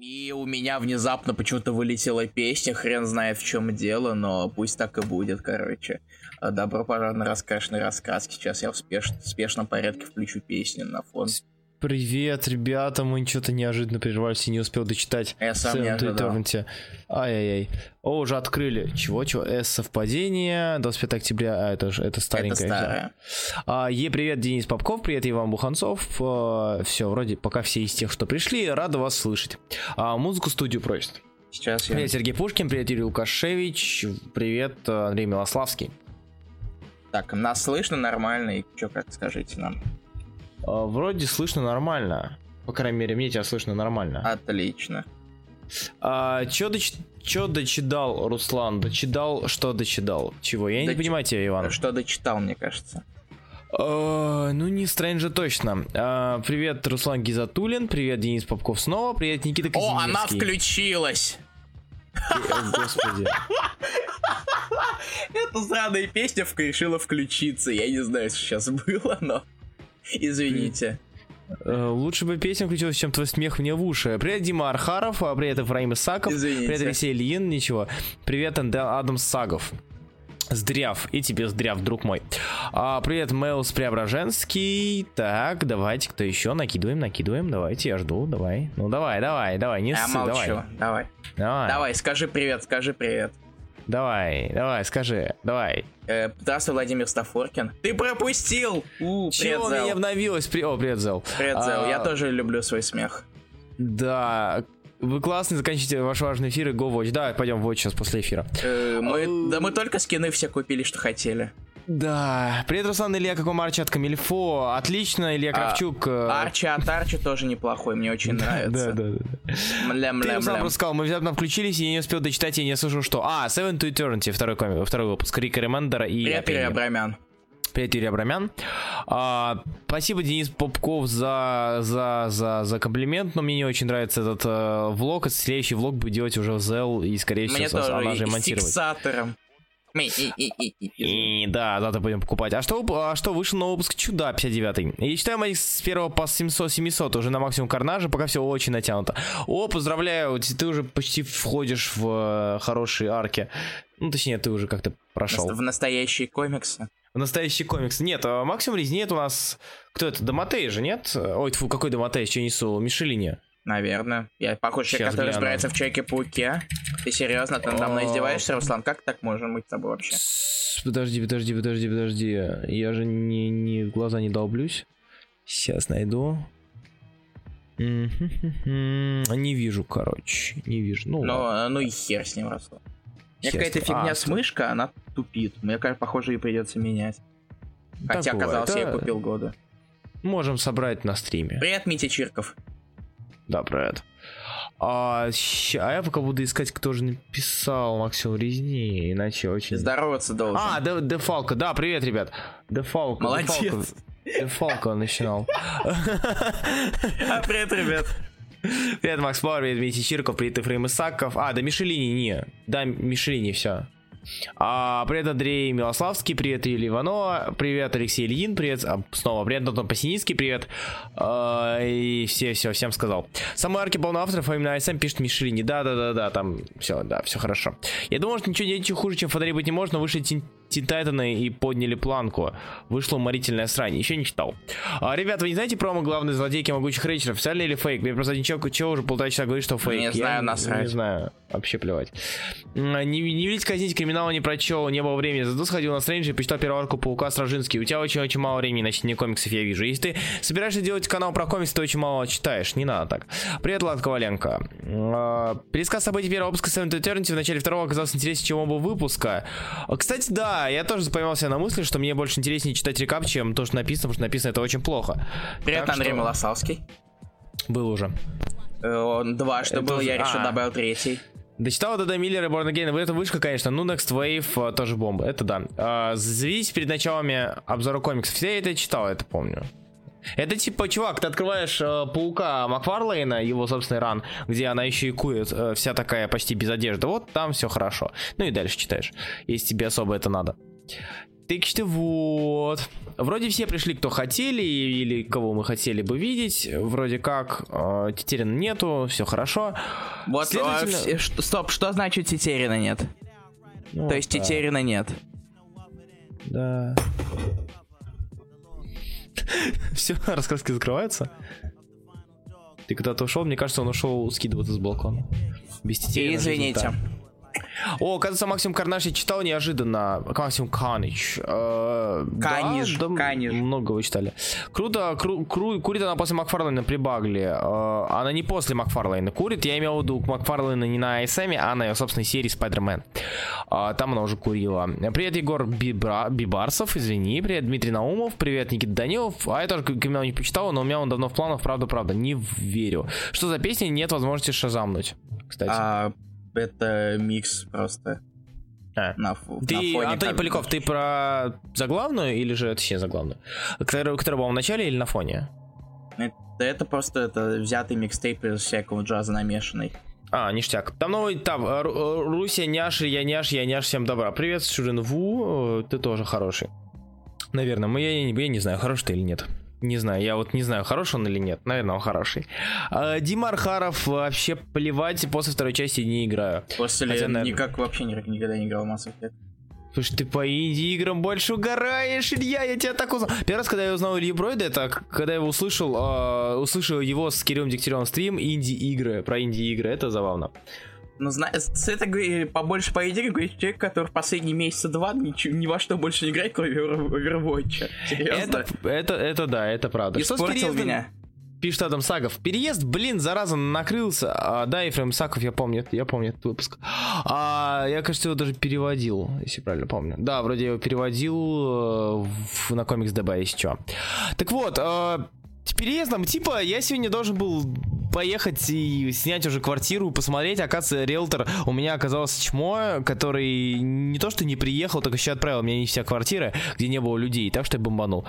И у меня внезапно почему-то вылетела песня, хрен знает в чем дело, но пусть так и будет, короче. Добро пожаловать на раскрашенный рассказ. Сейчас я в спеш... спешном порядке включу песню на фон. Привет, ребята, мы что-то неожиданно прервались и не успел дочитать. Я сам не ожидал. Ай-яй-яй. О, уже открыли. Чего, чего? С совпадение. 25 октября. А, это же это старенькая. Это старая. А, е, привет, Денис Попков. Привет, Иван Буханцов. А, все, вроде пока все из тех, что пришли. Рада вас слышать. А, музыку студию просит. Сейчас я... Привет, Сергей Пушкин. Привет, Юрий Лукашевич. Привет, Андрей Милославский. Так, нас слышно нормально? И что, как скажите нам? А, вроде слышно нормально. По крайней мере, мне тебя слышно нормально. Отлично. А, чё, доч... чё дочитал, Руслан? Дочитал, что дочитал? Чего? Я Доч... не понимаю тебя, Иван. Что дочитал, мне кажется. Uh, ну, не Стрэнджа точно. Uh, привет, Руслан Гизатулин. Привет, Денис Попков снова. Привет, Никита Казимирский. О, она включилась! Господи. Эта сраная песня решила включиться. Я не знаю, что сейчас было, но... Извините. Э, лучше бы песня включилась, чем твой смех мне в уши. Привет, Дима Архаров, а привет, Ефраим Исаков. Извините. Привет, Алексей Ильин, ничего. Привет, Адам Сагов. Здряв, и тебе здряв, друг мой. А, привет, Мэлс Преображенский. Так, давайте, кто еще? Накидываем, накидываем. Давайте, я жду, давай. Ну, давай, давай, давай, не я ссы, молчу. давай. Давай. Давай. Давай, скажи привет, скажи привет. Давай, давай, скажи, давай. Э, здравствуй, Владимир Стафоркин. Ты пропустил! У, Чего у меня обновилось? При... О, привет, Зел. Привет, Зел. А... Я тоже люблю свой смех. Да, вы классно заканчиваете ваш важный эфир и Go Watch. Да, пойдем в Watch сейчас после эфира. Э, мы, да мы только скины все купили, что хотели. Да. Привет, Руслан Илья, как вам Арчи от Камильфо? Отлично, Илья Кравчук. А, Арчи от Арчи тоже неплохой, мне очень нравится. Да, да, да. Мля, мля, Ты сам просто сказал, мы внезапно включились, и я не успел дочитать, и не слышал, что... А, Seven to Eternity, второй, комик, второй выпуск, Рика Ремендера и... Привет, Юрий Абрамян. Привет, Юрий Абрамян. А, спасибо, Денис Попков, за, за, за, за комплимент, но мне не очень нравится этот э, влог. Следующий влог будет делать уже Zell, и, скорее всего, она же монтировать. С фиксатором. И, да, завтра будем покупать. А что, а что вышел новый выпуск Чуда 59 Я читаю моих с 1 по 700 700 уже на максимум карнажа, пока все очень натянуто. О, поздравляю, ты уже почти входишь в э, хорошие арки. Ну, точнее, ты уже как-то прошел. В настоящие комиксы. В настоящий комикс. Нет, а максимум резни у нас... Кто это? Доматей же, нет? Ой, фу, какой Доматей? Что несу? Мишелине. Наверное. Я похож человек, который гляну. разбирается в Человеке-пауке. Ты серьезно? Ты надо мной издеваешься, Руслан? Как так можем быть с тобой вообще? Подожди, подожди, подожди, подожди. Я же не, не в глаза не долблюсь. Сейчас найду. Не вижу, короче. Не вижу. Ну, Но, ну и хер с ним, Руслан. У меня какая-то фигня а, с мышкой, она тупит. Мне кажется, похоже, ее придется менять. Хотя, Такое, оказалось, это... я купил года. Можем собрать на стриме. Привет, Митя Чирков. Да, привет. А, а я пока буду искать, кто же написал Максим Резни, иначе очень... Здороваться должен. А, Дефалка, да, привет, ребят. Дефалка. Молодец. Дефалка он начинал. А, привет, ребят. Привет, Макс Пауэр, привет, Митя Чирков, привет, Ефрем Исаков. А, да, Мишелини, не. Да, Мишелини, все. А, привет, Андрей Милославский, привет, Илья Иванова, привет, Алексей Ильин, привет, а, снова привет, Антон Пасиницкий, привет, а, и все, все, всем сказал. Самый арки полный авторов, а именно ISM пишет Мишелини, да-да-да-да, там все, да, все хорошо. Я думал, что ничего, ничего хуже, чем Фонарей быть не может, но Тин Тайтаны и подняли планку. Вышла уморительная срань. Еще не читал. А, ребят, вы не знаете промо главной злодейки могучих рейчеров? Официально или фейк? Мне просто ничего, чего уже полтора часа говорит, что фейк. Не знаю, насрать. Не знаю. Вообще плевать. Не, не велите казнить криминала не прочел, не было времени. Зато сходил на стрендж и почитал первую арку Паука Стражинский. У тебя очень-очень мало времени на чтение комиксов, я вижу. Если ты собираешься делать канал про комиксы, ты очень мало читаешь. Не надо так. Привет, Влад Коваленко. А, пересказ событий первого выпуска Seven Eternity в начале второго оказался интереснее, чем оба выпуска. А, кстати, да, я тоже поймался на мысли, что мне больше интереснее читать рекап, чем то, что написано, потому что написано это очень плохо. Привет, так Андрей что... Малосавский. Был уже. Э, он два, что это был, я решил а. добавил третий. Дочитал Дада Миллер и Борн Again, это вышка, конечно, ну Next Wave тоже бомба, это да. А, зависит перед началами обзора комиксов, все я это читал, это помню. Это типа, чувак, ты открываешь э, паука Макфарлейна, его собственный ран, где она еще и кует, э, вся такая почти без одежды. Вот там все хорошо. Ну и дальше читаешь, если тебе особо это надо. Так что вот. Вроде все пришли, кто хотели, или кого мы хотели бы видеть. Вроде как э, Тетерина нету, все хорошо. Вот, Следовательно... а, что, стоп, что значит Тетерина нет? Ну, То есть да. Тетерина нет? Да. Все, рассказки закрываются. Ты когда-то ушел, мне кажется, он ушел скидываться с балкона. Без Тетерина. Извините. О, оказывается, Максим Карнаш я читал неожиданно. Максим Канич. Э, Каниш, да, да, Каниш. Много вы читали. Круто, кру, кру, курит она после Макфарлейна при Багле. Э, она не после Макфарлейна курит. Я имел в виду Макфарлейна не на ASM, а на ее собственной серии Spider-Man. Э, там она уже курила. Привет, Егор Бибра, Бибарсов, извини. Привет, Дмитрий Наумов. Привет, Никита Данилов. А я тоже криминал не почитал, но у меня он давно в планах, правда-правда. Не верю. Что за песня? Нет возможности шазамнуть, кстати. А это микс просто. А. На, ты, на фоне Антон Поляков, ты про заглавную или же это все заглавную? Которая, которая была в начале или на фоне? Это, это просто это взятый микстейп из всякого джаза намешанный. А, ништяк. Там новый, там, Руся, Няши, я Няш, я Няш, всем добра. Привет, Шурин Ву, ты тоже хороший. Наверное, мы, я, я, я не знаю, хороший ты или нет. Не знаю, я вот не знаю, хороший он или нет. Наверное, он хороший. А, Дима Архаров вообще плевать, после второй части не играю. После Хотя, наверное... никак вообще никогда не играл в Mass Effect. Слушай, ты по инди-играм больше угораешь, Илья, я тебя так узнал. Первый раз, когда я узнал Илью Бройда, это когда я его услышал, э, услышал его с Кириллом Дегтяревым стрим инди-игры, про инди-игры, это забавно. Ну, знаешь, это побольше по идее говорит человек, который в последние месяца два ничего, ни во что больше не играет, кроме Overwatch. Серьезно? Это, это, это да, это правда. Испортил меня. Пишет Адам Сагов. Переезд, блин, зараза, накрылся. А, да, Ефрем Саков, я помню, я помню этот выпуск. А, я, кажется, его даже переводил, если правильно помню. Да, вроде я его переводил э, в, на комикс ДБ, если что. Так вот, э, с переездом, типа, я сегодня должен был поехать и снять уже квартиру, посмотреть. Оказывается, риэлтор у меня оказался чмо, который не то что не приехал, так еще отправил меня не вся квартира, где не было людей, так что я бомбанул.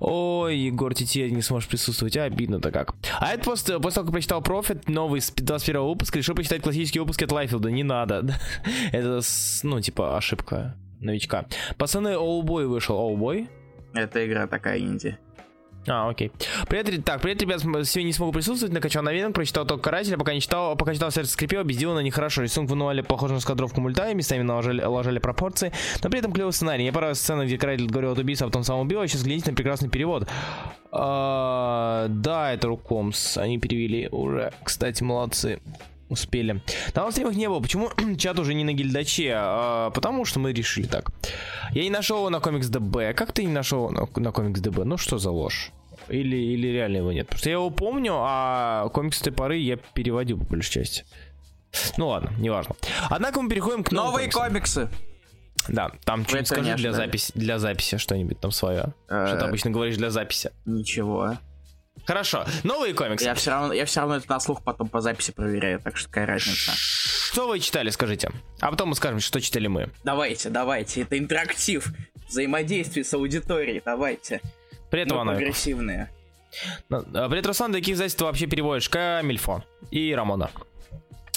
Ой, Егор, теперь не сможешь присутствовать, а обидно-то как. А это после, после того, как прочитал Профит, новый с 21 выпуска, решил почитать классические выпуски от Лайфилда. Не надо. это, ну, типа, ошибка новичка. Пацаны, Оубой вышел. Оубой? Это игра такая инди. А, окей. Привет, так, привет, ребят, сегодня не смогу присутствовать, накачал новинок, прочитал только карателя, пока не читал, пока читал сердце скрипело, без дела, нехорошо. Рисунок вынували похоже на скадровку мульта, и местами наложили, ложали пропорции, но при этом клевый сценарий. Мне понравилась сцена, где каратель говорил от убийства, а потом сам убил, а сейчас глядите на прекрасный перевод. А, да, это Рукомс, они перевели уже, кстати, молодцы успели. Там в стримах не было. Почему чат уже не на гильдаче? А, потому что мы решили так. Я не нашел его на комикс ДБ. Как ты не нашел на, на комикс ДБ? Ну что за ложь? Или, или реально его нет? Потому что я его помню, а комикс той поры я переводил по большей части. Ну ладно, неважно. Однако мы переходим к новые комиксы. Да, там что-нибудь скажи для записи, для записи что-нибудь там свое. Что ты обычно говоришь для записи? Ничего. Хорошо, новые комиксы. Я все равно, я все равно это на слух потом по записи проверяю, так что какая разница. Что вы читали, скажите? А потом мы скажем, что читали мы. Давайте, давайте, это интерактив, взаимодействие с аудиторией, давайте. Привет, ну, Иванович. Агрессивные. Ну, а Привет, Руслан, какие издательства вообще переводишь? Комильфо и Рамона.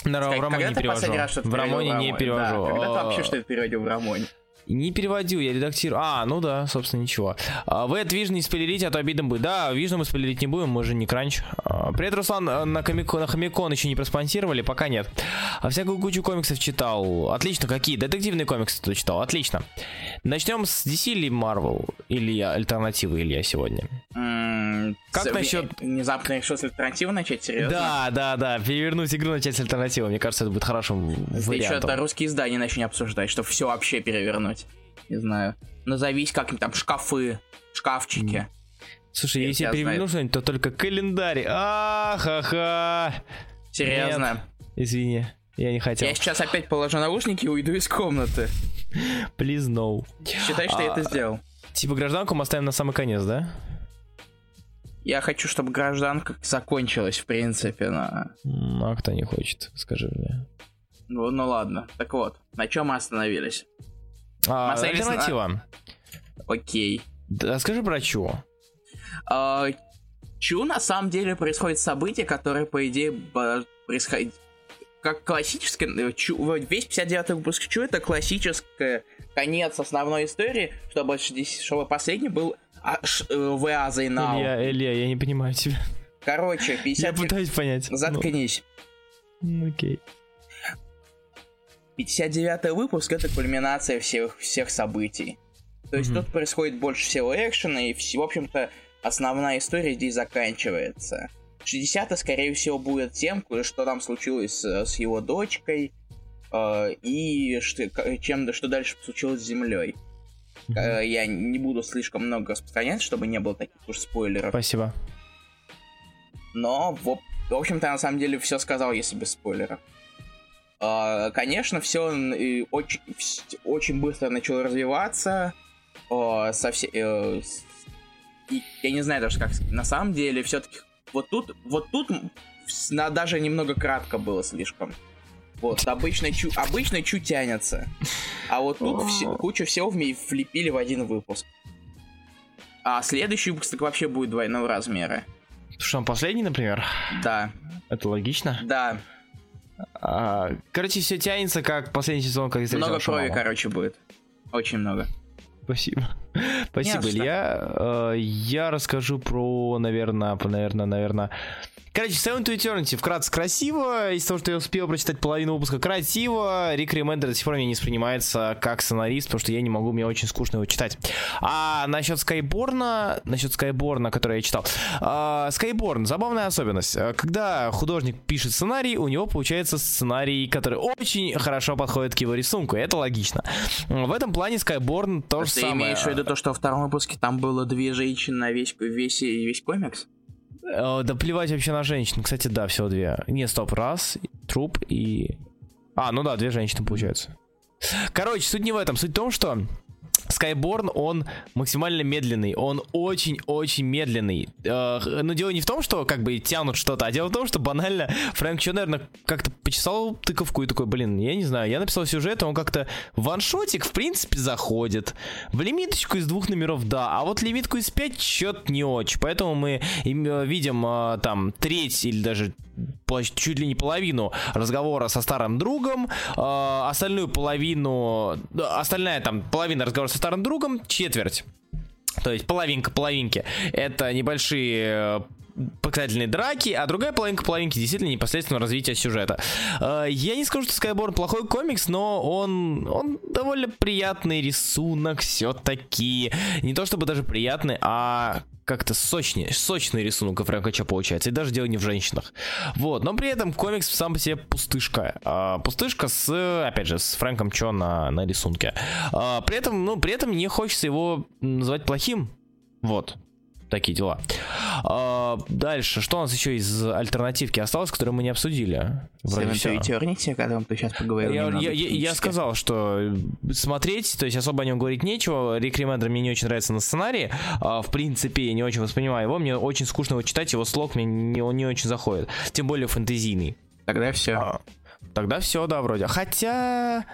На, в Рамоне не перевожу. В Рамоне не перевожу. Да, когда ты вообще что-то переводил в Рамоне? Не переводил, я редактирую. А, ну да, собственно, ничего. А, вы от Vision не спойлерите, а то обидно будет. Да, Vision мы спойлерить не будем, мы же не кранч. А, привет, Руслан, э, на, комико, на Хомикон еще не проспонсировали, пока нет. А всякую кучу комиксов читал. Отлично, какие? Детективные комиксы ты читал, отлично. Начнем с DC или Marvel? Или альтернативы Илья сегодня? Mm, как насчет... Внезапно решил с альтернативы начать, серьезно? Да, да, да, перевернуть игру, начать с альтернативы. Мне кажется, это будет хорошим ты вариантом. Что-то русские издания начни обсуждать, чтобы все вообще перевернуть. Не знаю. Назовись как-нибудь там шкафы, шкафчики. Слушай, я если я переверну что-нибудь, то только календарь. А-ха-ха. Серьезно? Нет. Извини, я не хотел. Я сейчас опять положу наушники и уйду из комнаты. Please no. Считай, что а, я это сделал. Типа гражданку мы оставим на самый конец, да? Я хочу, чтобы гражданка закончилась, в принципе, на... А кто не хочет, скажи мне. Ну, ну ладно. Так вот, на чем мы остановились? А, альтернатива. Окей. Да, скажи про Чу. А, Чу на самом деле происходит событие, которое, по идее, происходит как классическая, э, весь 59 выпуск Чу это классическая конец основной истории, чтобы, чтобы последний был э, ВА Зайнау. Илья, Илья, я не понимаю тебя. Короче, 50... Я пытаюсь понять. Заткнись. Ну, окей. 59 выпуск это кульминация всех, всех событий. То есть mm-hmm. тут происходит больше всего экшена, и, в общем-то, основная история здесь заканчивается. 60 скорее всего, будет тем, что там случилось с, с его дочкой, э, и что, чем, что дальше случилось с Землей. Mm-hmm. Э, я не буду слишком много распространять, чтобы не было таких уж спойлеров. Спасибо. Но, в, в общем-то, на самом деле все сказал, если без спойлеров. Э, конечно, все очень, очень быстро начало развиваться. Э, со все, э, и, я не знаю даже как на самом деле все-таки вот тут, вот тут на, даже немного кратко было слишком. Вот, обычно, чу, обычно чуть тянется. А вот тут все, кучу всего влепили в один выпуск. А следующий выпуск так вообще будет двойного размера. Что, он последний, например? Да. Это логично? Да. А, короче, все тянется, как последний сезон, как Много крови, короче, будет. Очень много. Спасибо. Спасибо, Илья. Э, я расскажу про, наверное, наверное, наверное, Короче, Seven to Eternity вкратце красиво. Из того, что я успел прочитать половину выпуска, красиво. Рик Ремендер до сих пор мне не воспринимается как сценарист, потому что я не могу, мне очень скучно его читать. А насчет Скайборна, насчет Скайборна, который я читал. А, Скайборн, забавная особенность. Когда художник пишет сценарий, у него получается сценарий, который очень хорошо подходит к его рисунку. Это логично. В этом плане Скайборн то же самое. Ты имеешь в виду то, что во втором выпуске там было две женщины на весь, весь, весь комикс? Э, да плевать вообще на женщин. Кстати, да, всего две. Не, стоп, раз, труп и... А, ну да, две женщины получается. Короче, суть не в этом. Суть в том, что Skyborn, он максимально медленный, он очень-очень медленный. Э, но дело не в том, что как бы тянут что-то, а дело в том, что банально Фрэнк Чо, наверное, как-то почесал тыковку и такой, блин, я не знаю, я написал сюжет, он как-то ваншотик, в принципе, заходит. В лимиточку из двух номеров, да, а вот лимитку из пять чет не очень. Поэтому мы э, видим э, там треть или даже чуть ли не половину разговора со старым другом, остальную половину, остальная там половина разговора со старым другом, четверть. То есть половинка половинки. Это небольшие показательные драки, а другая половинка половинки действительно непосредственно развитие сюжета. Э, я не скажу, что Skyborn плохой комикс, но он, он довольно приятный рисунок все-таки. Не то чтобы даже приятный, а как-то сочнее, сочный рисунок у Фрэнка Ча получается, и даже дело не в женщинах. Вот, но при этом комикс сам по себе пустышка. А, пустышка с, опять же, с Фрэнком Чо на, на рисунке. А, при этом, ну, при этом не хочется его называть плохим. Вот такие дела. А, дальше, что у нас еще из альтернативки осталось, которые мы не обсудили? Вроде все. Eternity, о котором ты сейчас поговорил. Я, я, я, я сказал, что смотреть, то есть особо о нем говорить нечего. Рик Ремендер мне не очень нравится на сценарии. А, в принципе, я не очень воспринимаю его. Мне очень скучно его читать, его слог мне не, он не очень заходит. Тем более фэнтезийный. Тогда все. А, тогда все, да, вроде. Хотя...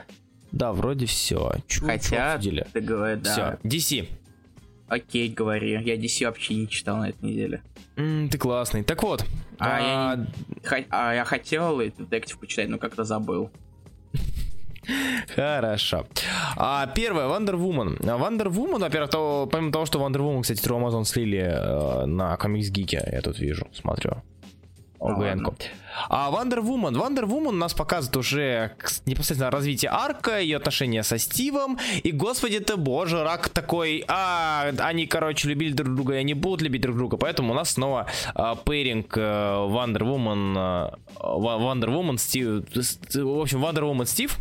Да, вроде все. Чу, Хотя, ты говоришь, да. Все, DC. Окей, говори. Я DC вообще не читал на этой неделе. Mm, ты классный. Так вот. А, а... Я, х... а я хотел детектив почитать, но как-то забыл. Хорошо. А, первое, Wonder Woman. Wonder Woman, во-первых, то, помимо того, что Wonder Woman, кстати, True Amazon слили э, на Comics Geek, я тут вижу, смотрю. ОГН-ку. А Wonder Woman. Wonder Woman нас показывает уже непосредственно развитие арка, ее отношения со Стивом. И, господи ты боже, рак такой, а, они, короче, любили друг друга, и они будут любить друг друга. Поэтому у нас снова а, пейринг а, Wonder Woman, а, Wonder Woman, Стив, в общем, Wonder Woman Стив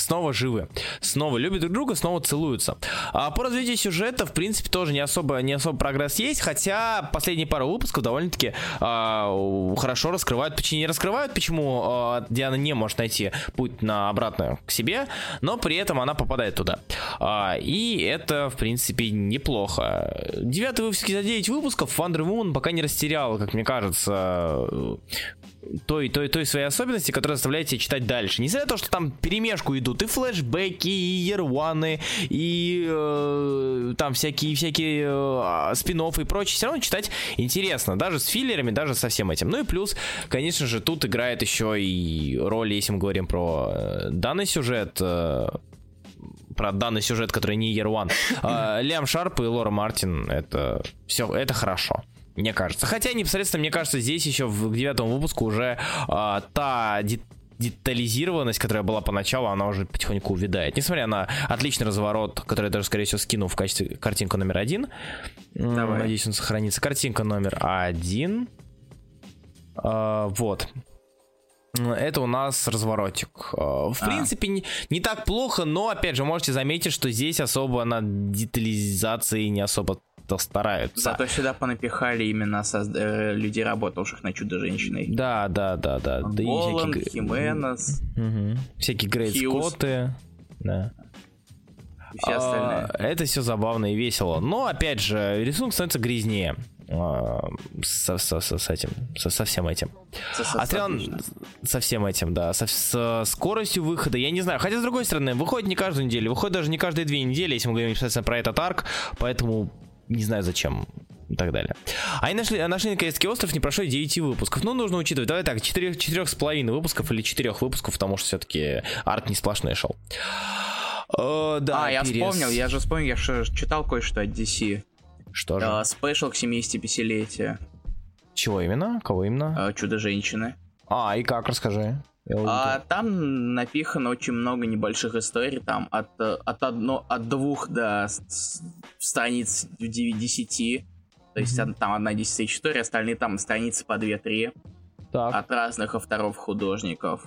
снова живы, снова любят друг друга, снова целуются. А по развитию сюжета, в принципе, тоже не особо, не особо прогресс есть, хотя последние пару выпусков довольно-таки а, хорошо раскрывают, почти не раскрывают, почему а, Диана не может найти путь на обратно к себе, но при этом она попадает туда. А, и это, в принципе, неплохо. Девятый выпуск за 9 выпусков Wonder Woman пока не растерял, как мне кажется, той, той, той своей особенности, которая заставляет тебя читать дальше. Несмотря на то, что там перемешку идут и флешбеки, и ерваны, и э, там всякие, всякие э, спин и прочее, все равно читать интересно, даже с филлерами, даже со всем этим. Ну и плюс, конечно же, тут играет еще и роль, если мы говорим про э, данный сюжет, э, про данный сюжет, который не Year One. Э, Лиам Шарп и Лора Мартин, это все, это хорошо. Мне кажется. Хотя непосредственно, мне кажется, здесь еще в девятом выпуску уже а, та детализированность, которая была поначалу, она уже потихоньку увядает. Несмотря на отличный разворот, который я даже, скорее всего, скину в качестве картинку номер один. Давай. Надеюсь, он сохранится. Картинка номер один. А, вот. Это у нас разворотик. А, в а. принципе, не, не так плохо, но, опять же, можете заметить, что здесь особо над детализацией не особо то стараются. Зато сюда понапихали именно созд... Э, людей, работавших на Чудо-женщиной. Да, да, да, да. да Воланд, всякие... Хименес. Угу. Всякие Грейт Скотты. Да. все остальные. А, это все забавно и весело. Но, опять же, рисунок становится грязнее а, со, со, со, с этим, со, со всем этим. Со, со, Отряд, со всем этим, да, со, со скоростью выхода, я не знаю. Хотя, с другой стороны, выходит не каждую неделю, выходит даже не каждые две недели, если мы говорим непосредственно про этот арк, поэтому не знаю зачем и так далее. А они нашли, нашли наконец-таки остров, не прошло 9 выпусков. Ну, нужно учитывать, давай так, 4, 4,5 выпусков или 4 выпусков, потому что все-таки арт не сплошной шел. О, да, а, я перес... вспомнил, я же вспомнил, я же читал кое-что от DC. Что же? Спешл к 75-летию. Чего именно? Кого именно? А, Чудо-женщины. А, и как, расскажи. А, там напихано очень много небольших историй, там от, от, одно, от двух до страниц 9-10. То есть mm-hmm. там одна десятая история, остальные там страницы по 2-3. От разных авторов художников.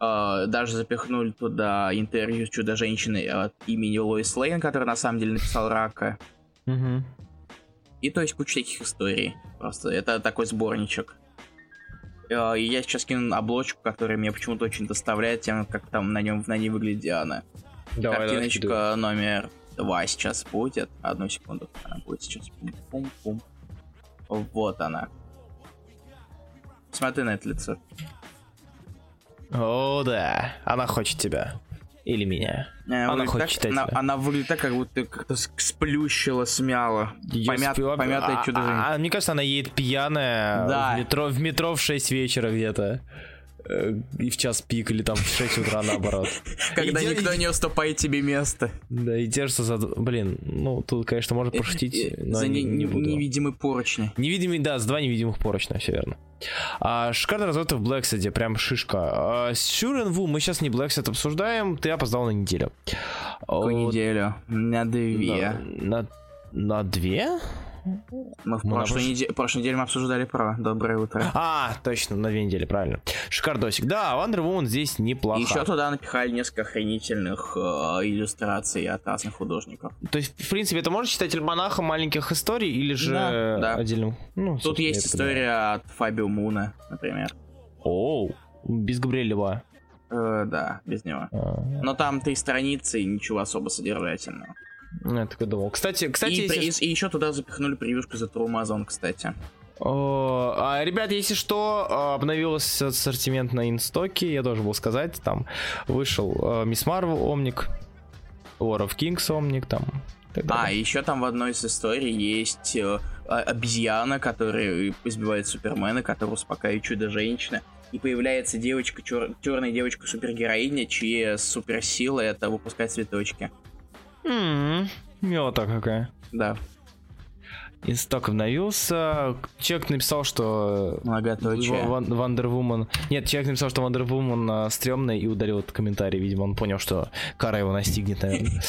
Uh, даже запихнули туда интервью с Чудо-женщиной от имени Лоис Лейн, который на самом деле написал Рака. Mm-hmm. И то есть куча таких историй. Просто это такой сборничек. Э, я сейчас кину обложку, которая меня почему-то очень доставляет тем, как там на нем на ней выглядит Диана. Давай, Картиночка давай, номер два сейчас будет. Одну секунду. Она будет сейчас. Пум-пум-пум. Вот она. Смотри на это лицо. О, да. Она хочет тебя. Или меня. Э, она хочет так, читать она, она выглядит так, как будто как-то сплющила, смяла. Помят, спи... Помятое а, чудо а, а, Мне кажется, она едет пьяная да. в, метро, в метро в 6 вечера где-то. Э, и в час пик, или там в 6 утра наоборот. Когда и никто не уступает тебе место. Да, и держится за... Блин, ну, тут, конечно, можно пошутить, но За не, не, буду. невидимый поручни. Невидимый, да, с два невидимых поручня, все верно. А, шикарно разработка в Блэкседе, прям шишка. А, Сюрен Ву, мы сейчас не Блэксет обсуждаем, ты опоздал на неделю. Какую вот. неделю? На две. На, на, на две? Мы в прошлой, прош... неделе, прошлой неделе мы обсуждали про Доброе утро. А, точно, на две недели, правильно. Шикардосик. Да, Wonder Woman здесь неплохо. Еще туда напихали несколько охренительных э, иллюстраций от разных художников. То есть, в принципе, это можно считать альманахом маленьких историй или же да, да. отдельным? Ну, Тут есть история понимаю. от Фабио Муна, например. Оу, без Габриэлева. Э, да, без него. -а. Но там три страницы и ничего особо содержательного. Я так и думал. Кстати, кстати, и, если... и, и еще туда запихнули превьюшку за Amazon, кстати. О, а, ребят, если что, обновился ассортимент на инстоке, я должен был сказать, там вышел Мисс Марвел Омник, War of Kings Омник, там. А, еще там в одной из историй есть э, обезьяна, которая избивает Супермена, которая успокаивает чудо-женщина. И появляется девочка, чер... черная девочка-супергероиня, чья суперсила это выпускать цветочки. Ммм, милота какая. Да. Инсток обновился. Человек написал, что Многоточие. Вандервумен... Нет, человек написал, что Вандервумен а, стрёмный и удалил этот комментарий. Видимо, он понял, что кара его настигнет, наверное.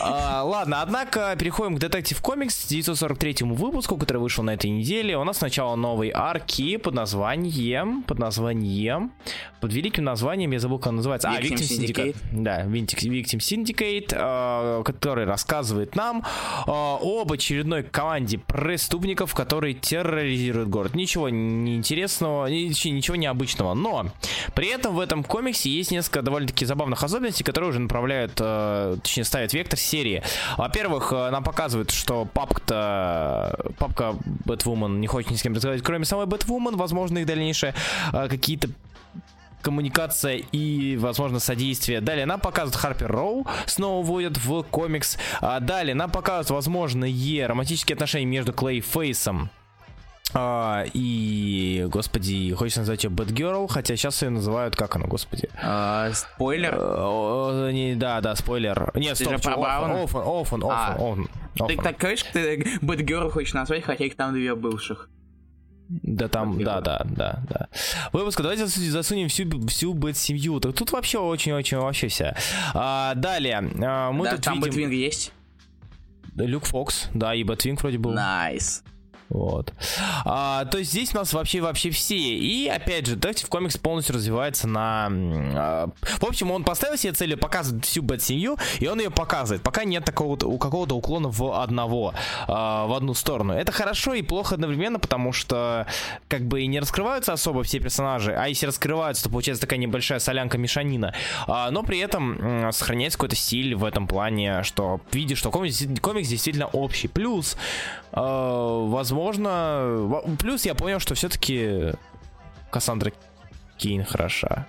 а, ладно, однако переходим к Детектив Комикс 943 выпуску, который вышел на этой неделе. У нас сначала новый арки под названием... Под названием... Под великим названием, я забыл, как он называется. А, Victim Syndicate. Да, Victim Syndicate, а, который рассказывает нам а, об очередной команде преступников, которые терроризируют город. Ничего неинтересного, ничего необычного. Но при этом в этом комиксе есть несколько довольно-таки забавных особенностей, которые уже направляют, э, точнее, ставят вектор серии. Во-первых, э, нам показывают, что папка-то, папка Бэтвумен не хочет ни с кем разговаривать, кроме самой Бэтвумен. Возможно, их дальнейшие э, какие-то коммуникация и, возможно, содействие. Далее нам показывают Харпер Роу, снова вводят в комикс. А далее нам показывают возможные романтические отношения между Клей Фейсом а, и, господи, хочется назвать ее Бэтгерл, хотя сейчас ее называют, как она, господи? А, спойлер? А, не, да, да, спойлер. Нет, ты стоп, же про Orphan, Orphan, Orphan, Orphan. Ты так, конечно, ты Бэтгерл хочешь назвать, хотя их там две бывших. Да там, да, да, да, да. Выпуска, давайте засунем всю, всю бэт-семью. Тут вообще очень-очень вообще вся. А, далее, а, мы да, тут там видим... Batwing есть? Люк Фокс, да, и Batwing вроде был. Nice. Nice. Вот. А, то есть здесь у нас вообще вообще все. И опять же, Detective Comics полностью развивается на... А, в общем, он поставил себе целью показывать всю Бэт-семью, и он ее показывает. Пока нет такого у какого-то уклона в одного, а, в одну сторону. Это хорошо и плохо одновременно, потому что как бы и не раскрываются особо все персонажи, а если раскрываются, то получается такая небольшая солянка мешанина. А, но при этом сохраняется какой-то стиль в этом плане, что видишь, что комикс, комикс действительно общий. Плюс, а, возможно, возможно... Плюс я понял, что все-таки Кассандра Кейн хороша.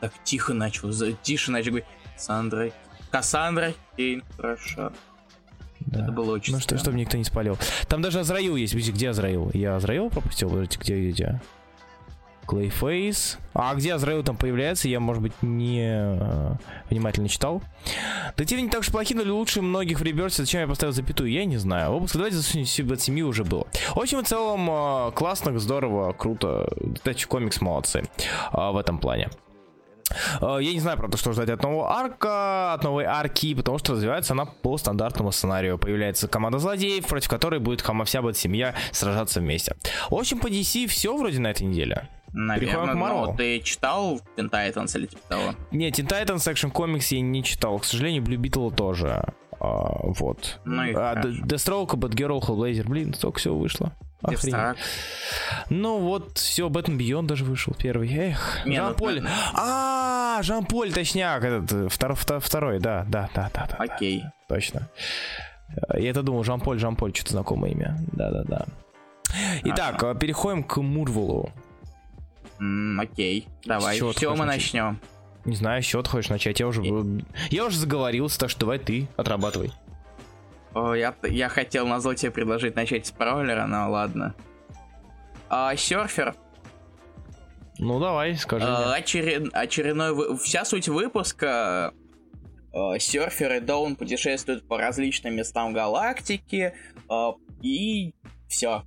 Так тихо начал, тише начал говорить. Кассандра... Кассандра Кейн хороша. Да. Это было очень Ну, что, чтобы никто не спалил. Там даже Азраил есть. Где Азраил? Я Азраил пропустил? Подождите, где, где? Клейфейс. А где Азраил там появляется, я, может быть, не э, внимательно читал. Детективы не так уж плохи, но лучше многих в реберсе. Зачем я поставил запятую, я не знаю. Выпуск давайте от семьи уже было. В общем и целом, э, классно, здорово, круто. Детектив комикс молодцы э, в этом плане. Э, я не знаю, правда, что ждать от нового арка, от новой арки, потому что развивается она по стандартному сценарию. Появляется команда злодеев, против которой будет хама вся будет семья сражаться вместе. В общем, по DC все вроде на этой неделе. Наверное, но ты читал Teen Titans или типа того? Нет, Teen Titans Action Comics я не читал. К сожалению, Blue Beetle тоже. А, вот. Ну и а, Deathstroke, Batgirl, Hellblazer, блин, столько всего вышло. Охренеть. Ну вот, все, Бэтмен Бейон даже вышел первый. Эх, ну, Жан-Поль. А, Жан-Поль, точняк, этот, второй, второй, да, да, да, да. Окей. Точно. Я это думал, Жан-Поль, Жан-Поль, что-то знакомое имя. Да-да-да. Итак, переходим к Мурвелу. М, окей, давай. Счет Все, мы начнем. Не знаю, счет хочешь начать. Я уже, я уже заговорился, так что давай ты отрабатывай. О, я, я хотел на зло тебе предложить начать с спойлера, но ладно. А, серфер. Ну давай, скажи. А, очеред, очередной... Вся суть выпуска... А, серфер и Даун путешествуют по различным местам галактики. А, и все.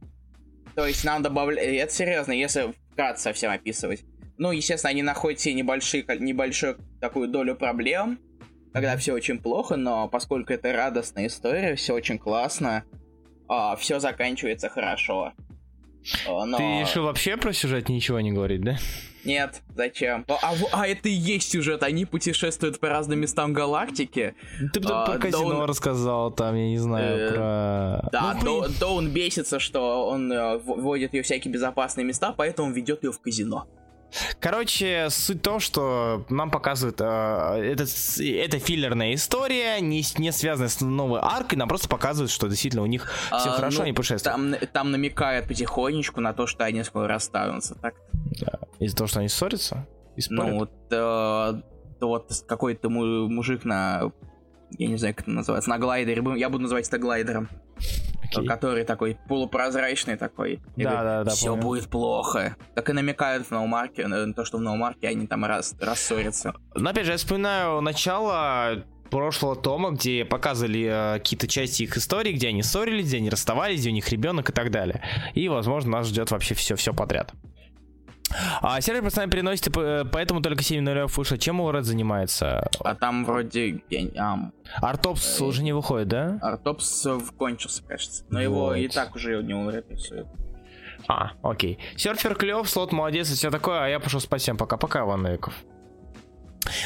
То есть нам добавляют... Это серьезно, если вкратце совсем описывать. Ну, естественно, они находят себе небольшие, небольшую такую долю проблем, когда все очень плохо, но поскольку это радостная история, все очень классно, а, все заканчивается хорошо. А, но... Ты решил вообще про сюжет ничего не говорить, да? Нет, зачем? А, а, а это и есть сюжет, они путешествуют по разным местам галактики. Ты а, про казино Доун... рассказал там, я не знаю, э, про... Да, ну, Доун бесится, что он э, вводит ее в всякие безопасные места, поэтому ведет ее в казино. Короче, суть в том, что нам показывают, э, это, это филлерная история, не, не связанная с новой аркой, нам просто показывают, что действительно у них все а, хорошо, ну, они путешествуют. Там, там намекают потихонечку на то, что они скоро расстанутся, так? Да. Из-за того, что они ссорятся? Ну, вот, э, вот какой-то мужик на я не знаю, как это называется, на глайдере, я буду называть это глайдером. Okay. Который такой полупрозрачный такой. Да, да, да. Все помню. будет плохо. Так и намекают в ноумарке, на то, что в ноумарке они там раз, рассорятся. Но опять же, я вспоминаю начало прошлого тома, где показывали э, какие-то части их истории, где они ссорились, где они расставались, где у них ребенок и так далее. И, возможно, нас ждет вообще все, все подряд. А сервер постоянно переносит, э, поэтому только 7 нулев вышло. Чем Уред занимается? А там вроде... А, Артопс э, уже не выходит, да? Артопс кончился, кажется. Но вот. его и так уже не рисует. А, окей. Серфер клев, слот молодец и все такое, а я пошел спать всем пока-пока, Иван Новиков.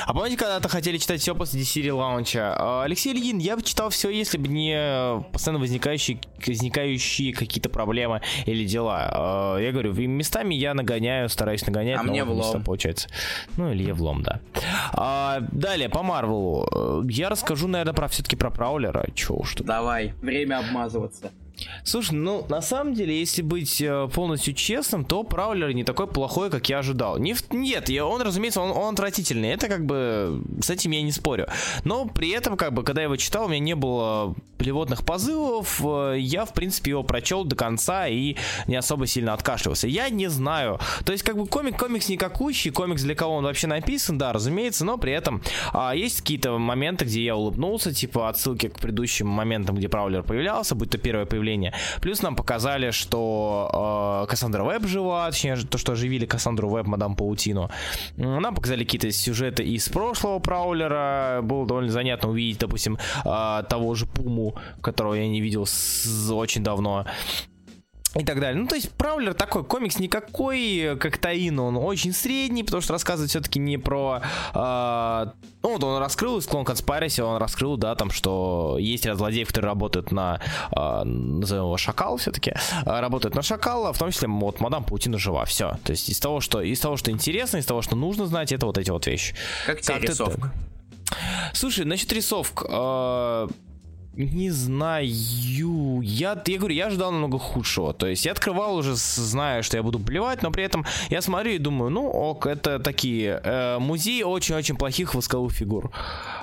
А помните, когда-то хотели читать все после DC лаунча? А, Алексей Ильин, я бы читал все, если бы не постоянно возникающие, возникающие какие-то проблемы или дела. А, я говорю, местами я нагоняю, стараюсь нагонять, а но мне влом. получается. Ну, или я влом, да. А, далее, по Марвелу. Я расскажу, наверное, про все-таки про Праулера. Че уж тут. Давай, время обмазываться. Слушай, ну на самом деле, если быть э, полностью честным, то Праулер не такой плохой, как я ожидал. Не, нет, он, разумеется, он, он отвратительный. Это как бы с этим я не спорю. Но при этом, как бы, когда я его читал, у меня не было плевотных позывов. Э, я, в принципе, его прочел до конца и не особо сильно откашливался. Я не знаю. То есть, как бы комик, комикс никакущий, комикс для кого он вообще написан, да, разумеется, но при этом а, есть какие-то моменты, где я улыбнулся, типа отсылки к предыдущим моментам, где Праулер появлялся, будь то первое появление появления. Плюс нам показали, что э, Кассандра Веб жива, точнее, то, что оживили Кассандру Веб, Мадам Паутину. Нам показали какие-то сюжеты из прошлого Праулера. Было довольно занятно увидеть, допустим, э, того же Пуму, которого я не видел с, очень давно и так далее. Ну, то есть, Праулер такой комикс никакой, как Таин, он очень средний, потому что рассказывает все-таки не про... Э, ну, вот он раскрыл из Клон Conspiracy, он раскрыл, да, там, что есть ряд злодеев, которые работают на, э, назовем его Шакал все-таки, э, работают на Шакала, в том числе, вот, Мадам Паутина жива, все. То есть, из того, что, из того, что интересно, из того, что нужно знать, это вот эти вот вещи. Как тебе как рисовка? Слушай, значит, рисовка... Э, не знаю. Я, я говорю, я ожидал намного худшего. То есть я открывал уже, зная, что я буду плевать, но при этом я смотрю и думаю, ну ок, это такие э, музей очень-очень плохих восковых фигур.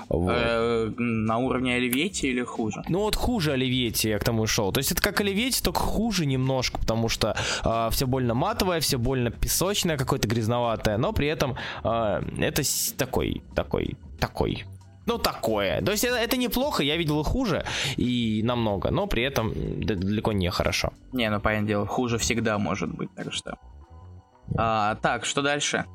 Вот. Э, на уровне Оливьети или хуже? Ну вот хуже Оливьети я к тому шел. То есть это как Оливьети, только хуже немножко, потому что э, все больно матовое, все больно песочное, какое-то грязноватое, но при этом э, это такой, такой, такой ну, такое. То есть это, это неплохо, я видел хуже, и намного, но при этом далеко не хорошо. Не, ну, понятное дело, хуже всегда может быть, так что... А, так, что дальше?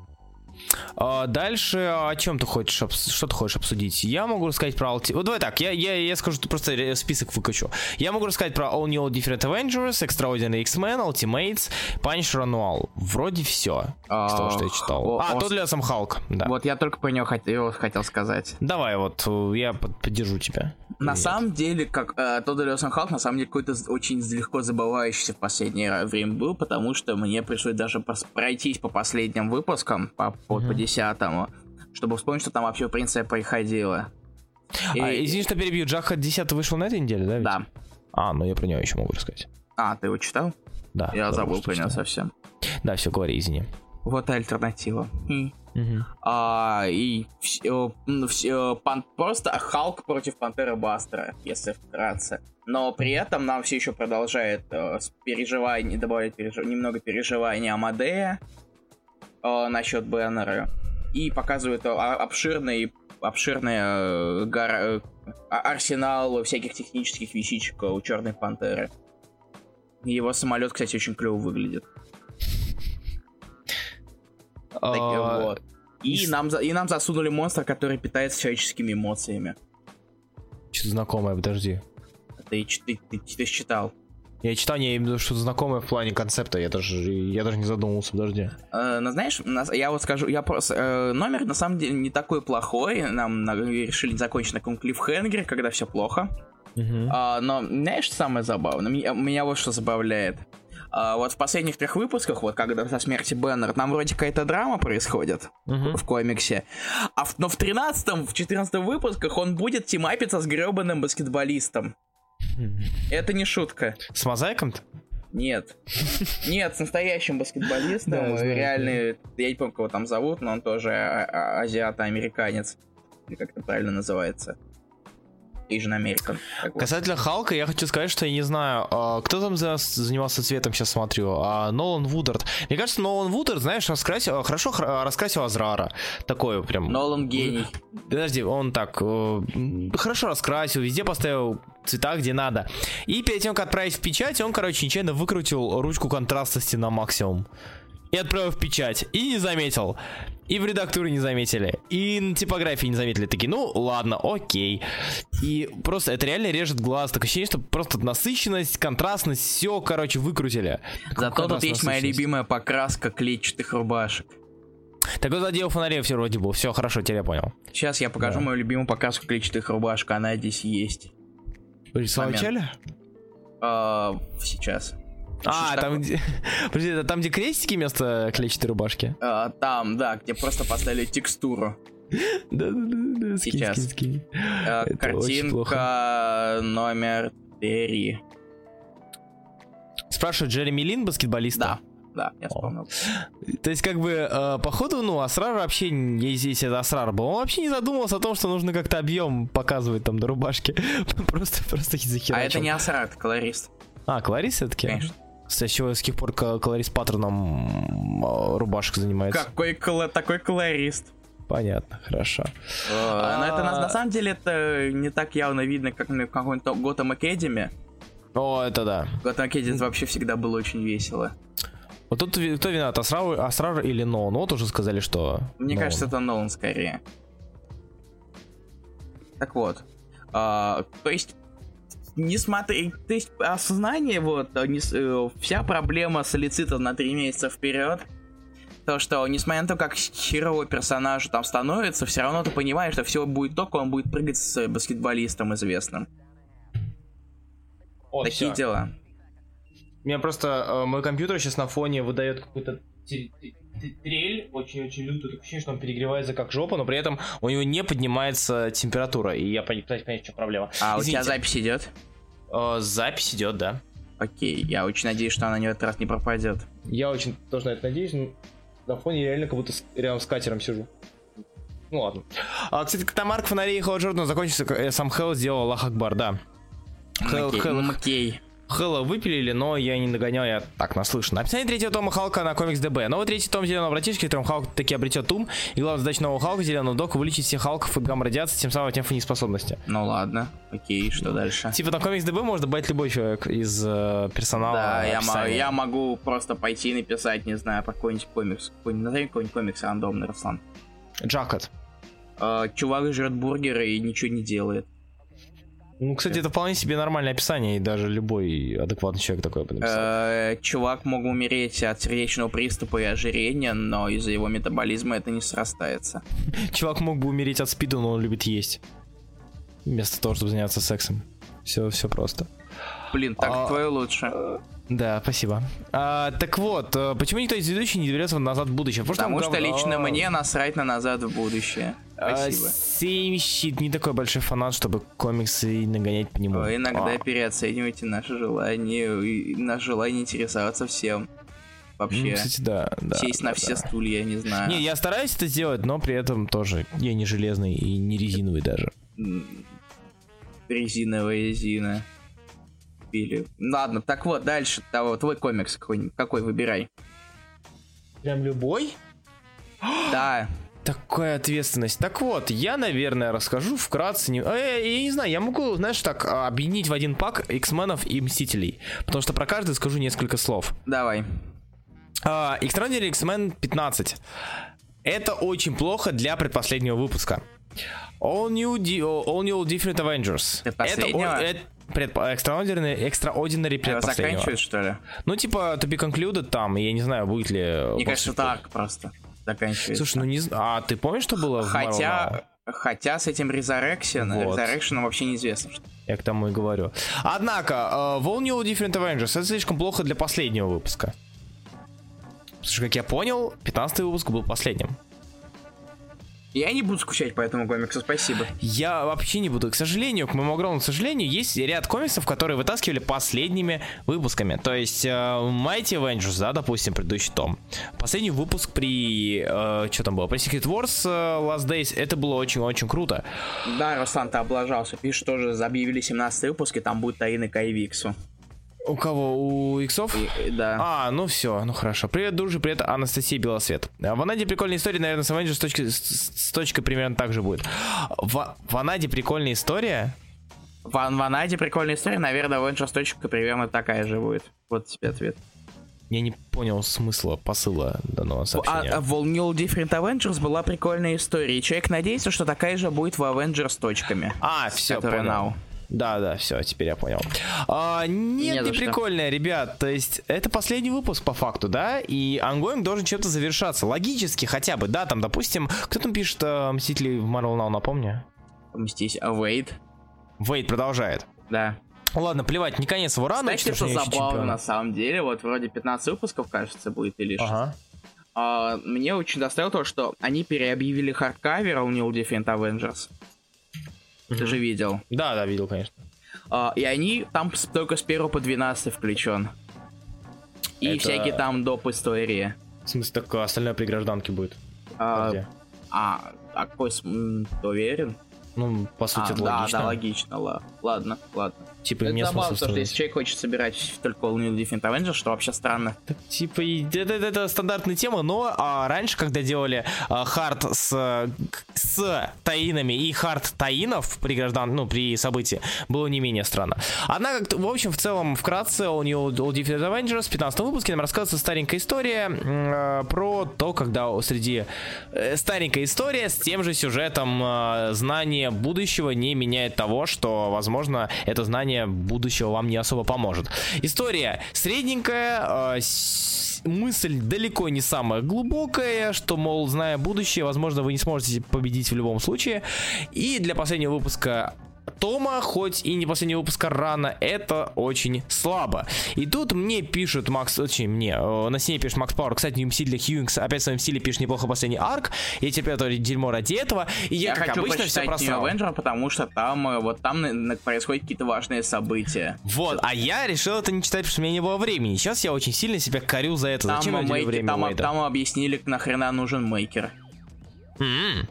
А, дальше о чем ты хочешь, что ты хочешь обсудить? Я могу рассказать про Ulti... Вот давай так, я, я, я скажу, просто список выкачу. Я могу рассказать про All New Different Avengers, Extraordinary X-Men, Ultimates, Punisher Annual. Вроде все а, из того, что я читал. А, тот для сам Халк, да. Вот я только про него хотел, хотел сказать. Давай, вот я поддержу тебя. На Нет. самом деле, как э, Тодд Леосон Халк, на самом деле какой-то очень легко забывающийся в последнее время был, потому что мне пришлось даже пройтись по последним выпускам, по, по, mm-hmm. по десятому, чтобы вспомнить, что там вообще в принципе происходило. И... А, извини, что перебью, Джаха 10 вышел на этой неделе, да? Ведь? Да. А, ну я про него еще могу рассказать. А, ты его читал? Да. Я забыл про него совсем. Да, все, говори, извини. Вот альтернатива. Uh-huh. А, и все, все, пан, просто Халк против Пантеры Бастера, если вкратце. Но при этом нам все еще продолжает э, переживание, добавить переж... немного переживания Амадея э, насчет Беннера. И показывает э, обширный, обширный э, гор... э, арсенал всяких технических вещичек у Черной Пантеры. Его самолет, кстати, очень клево выглядит. А, вот. И, нам, и нам засунули монстра, который питается человеческими эмоциями. Что-то знакомое, подожди. Ты, ты, ты, ты, ты читал. Я читал, не именно что-то знакомое в плане концепта, я даже, я даже не задумывался, подожди. Э, ну, знаешь, я вот скажу, я просто... Э, номер на самом деле не такой плохой, нам на, решили закончить на каком клиффхенгере, когда все плохо. Uh-huh. А, но знаешь, самое забавное? Меня, меня вот что забавляет. А, вот в последних трех выпусках, вот когда со смерти Беннер, нам вроде какая-то драма происходит uh-huh. в комиксе. А в, но в 13-м, в 14 выпусках он будет тимапиться с гребаным баскетболистом. Это не шутка. С мозаиком-то? Нет. Нет, с настоящим баскетболистом. Реальный, я не помню, кого там зовут, но он тоже а, а, азиато-американец. Или как это правильно называется. Asian American. Касательно Халка, я хочу сказать, что я не знаю, а, кто там за, занимался цветом, сейчас смотрю, а, Нолан Вудард. Мне кажется, Нолан Вудард, знаешь, раскрасил, хорошо раскрасил Азрара. Такое прям. Нолан гений. Подожди, он так э, хорошо раскрасил, везде поставил цвета, где надо. И перед тем, как отправить в печать, он, короче, нечаянно выкрутил ручку контрастности на максимум и отправил в печать. И не заметил. И в редактуре не заметили. И на типографии не заметили. Такие, ну ладно, окей. И просто это реально режет глаз. Такое ощущение, что просто насыщенность, контрастность, все, короче, выкрутили. Зато тут есть моя любимая покраска клетчатых рубашек. Так вот, злодеев фонарей все вроде был. Все, хорошо, теперь я понял. Сейчас я покажу Да. мою любимую показку клетчатых рубашек, она здесь есть. В самом Момент. начале? А, сейчас. А, там где... Подожди, это там, где крестики вместо клетчатой рубашки? А, там, да, где просто поставили текстуру. Да-да-да, Сейчас. А. Картинка номер три. Спрашивают, Джереми Лин, баскетболиста? Да, да, я О. вспомнил. То есть, как бы, э, походу, ну, Асрар вообще, если это Асрар был, он вообще не задумывался о том, что нужно как-то объем показывать там до рубашки. Просто, просто из-за А это не Асар, это колорист. А, колорист все-таки? Конечно. С чего с каких пор ко- колорист паттерном э, рубашек занимается? Какой коло- такой колорист. Понятно, хорошо. Э, Но это на, А. на самом деле это не так явно видно, как на какой-нибудь Готэм Академи. О, это да. Готэм Академи вообще всегда было очень весело. Вот тут кто виноват, Асрар, Асрар или Ноун? Вот уже сказали, что... Мне Ноун. кажется, это Нолан скорее. Так вот. а, то есть, не смотри, то есть осознание, вот, а, не э, вся проблема солицита на три месяца вперед, то, что, несмотря на то, как херово персонажу там становится, все равно ты понимаешь, что все будет только, он будет прыгать с баскетболистом известным. О, Такие всё. дела. У меня просто э, мой компьютер сейчас на фоне выдает какую-то трель, очень-очень лютую, такое ощущение, что он перегревается как жопа, но при этом у него не поднимается температура, и я пытаюсь понять, в чем проблема. А у тебя Извините. запись идет? Э, запись идет, да. Окей, я очень надеюсь, что она в этот раз не пропадет. Я очень тоже на это надеюсь, но на фоне я реально как будто с- рядом с катером сижу. Ну ладно. А, кстати, когда Марк Фонарей и Хэлла Джордан закончился, э, сам Хэлл сделал Аллах Акбар, да. Окей, Хэл- Окей. Хэлла выпилили, но я не догонял, я так наслышан. Описание третьего тома Халка на комикс ДБ. Новый третий том Зеленого братишки, в котором Халк таки обретет ум, и главная задача нового Халка, Зеленого Дока, вылечить всех Халков от гамма-радиации, тем самым отняв у них способности. Ну ладно, окей, что дальше? Типа на комикс ДБ может добавить любой человек из э, персонала. Да, я, описания. я могу просто пойти и написать, не знаю, про какой-нибудь комикс. Какой-нибудь, назови какой-нибудь комикс рандомный, Руслан. Джакет. Э, чувак жрет бургеры и ничего не делает. Ну, кстати, это вполне себе нормальное описание, и даже любой адекватный человек такое бы написал. Э, чувак мог умереть от сердечного приступа и ожирения, но из-за его метаболизма это не срастается. Чувак мог бы умереть от спида, но он любит есть. Вместо того, чтобы заняться сексом. Все, все просто. Блин, так А- твое лучше. Да, спасибо. А, так вот, э, почему никто из ведущих не берется в назад в будущее? Потому что лично мне мне насрать на назад в будущее. А, Спасибо. Сейм щит не такой большой фанат, чтобы комиксы нагонять по нему. Вы иногда А, переоцениваете наше желание, наше желание интересоваться всем. ну, Вообще. кстати, да, да. Сесть на да, все да. стулья, не знаю. Не, я стараюсь это сделать, но при этом тоже я не железный и не резиновый даже. Резиновая резина. Или... Ладно, так вот, дальше. Того, твой комикс какой-нибудь. Какой выбирай. Прям любой? Да. Такая ответственность. Так вот, я, наверное, расскажу вкратце. Не... э, я не знаю, я могу, знаешь, так а, объединить в один пак X-менов и Мстителей. Потому что про каждый скажу несколько слов. Давай. А, Extraordinary X-Men 15. Это очень плохо для предпоследнего выпуска. All New, All new Different Avengers. Это, это предпо- Extraordinary, Extraordinary Его предпоследнего. заканчивают, что ли? Ну, типа, to be concluded там, я не знаю, будет ли... Мне кажется, так просто. Заканчивается. Слушай, ну не знаю. А ты помнишь, что было в Marvel? Хотя... Хотя с этим Resurrection, Вот. Resurrection вообще неизвестно. Что. Я к тому и говорю. Однако, э, в All New Different Avengers это слишком плохо для последнего выпуска. Потому что, как я понял, 15 выпуск был последним. Я не буду скучать по этому комиксу, спасибо. Я вообще не буду. К сожалению, к моему огромному сожалению, есть ряд комиксов, которые вытаскивали последними выпусками. То есть э, Mighty Avengers, да, допустим, предыдущий том. Последний выпуск при... э, что там было? При Secret Wars э, Last Days. Это было очень-очень круто. Да, Руслан, ты облажался. Пишешь, тоже объявили 17 выпуск, и там будет Таина Кайвиксу. У кого? У иксов? И- и- да. А, ну все, ну хорошо. Привет, дружи, привет, Анастасия Белосвет. А В Анаде прикольная история, наверное, с Avengers с точкой, с, с точкой примерно так же будет. В, в Анаде прикольная история. В в Анаде прикольная история, наверное, Avengers точка примерно такая же будет. Вот тебе ответ. Я не понял смысла посыла данного А, сообщения. а в All New Different Avengers была прикольная история, и человек надеется, что такая же будет в Avengers с точками. А, все, понял. now. Да, да, все, теперь я понял. А, нет, не, не прикольная, ребят. То есть, это последний выпуск по факту, да? И онгоинг должен чем-то завершаться. Логически хотя бы, да, там, допустим, кто там пишет э, Мстители в Marvel Now, напомню? Мстись, а Вейд? Вейд продолжает. Да. Ладно, плевать, не конец его рано. Знаете, что забавно на самом деле? Вот вроде 15 выпусков, кажется, будет или что. Ага. А, мне очень доставило то, что они переобъявили hardcover у New Different Avengers. Mm-hmm. Ты же видел? Да, да, видел, конечно. А, и они там только с 1 по 12 включен. И Это... всякие там доп. истории. В смысле, так остальное при гражданке будет? А, а, а какой, ты уверен? Ну, по сути, а, это да, логично. Да, логично, ладно, ладно. Типа, это забавно, потому что если человек хочет собирать только All New Different Avengers, что вообще странно. Типа, это, это, это стандартная тема, но а, раньше, когда делали а, хард с, с таинами и хард таинов при граждан, ну, при событии, было не менее странно. Однако, в общем, в целом, вкратце, All New All Different Avengers в 15 выпуске нам рассказывается старенькая история э, про то, когда среди... Э, старенькая история с тем же сюжетом э, знания будущего не меняет того, что, возможно, это знание плане будущего вам не особо поможет. История средненькая, э, мысль далеко не самая глубокая, что, мол, зная будущее, возможно, вы не сможете победить в любом случае. И для последнего выпуска Тома, хоть и не последний выпуск рано, это очень слабо. И тут мне пишут Макс, очень мне, э, на стене пишет Макс Пауэр, кстати, в стиле Хьюингс опять в своем стиле пишет неплохо последний арк, я терпел это дерьмо ради этого, и я, я как хочу обычно все просрал. Avenger, потому что там, э, вот там происходят какие-то важные события. Вот, а я решил это не читать, потому что у меня не было времени. Сейчас я очень сильно себя корю за это. Там, Зачем мейки, время там, там объяснили, нахрена нужен мейкер. Mm-hmm.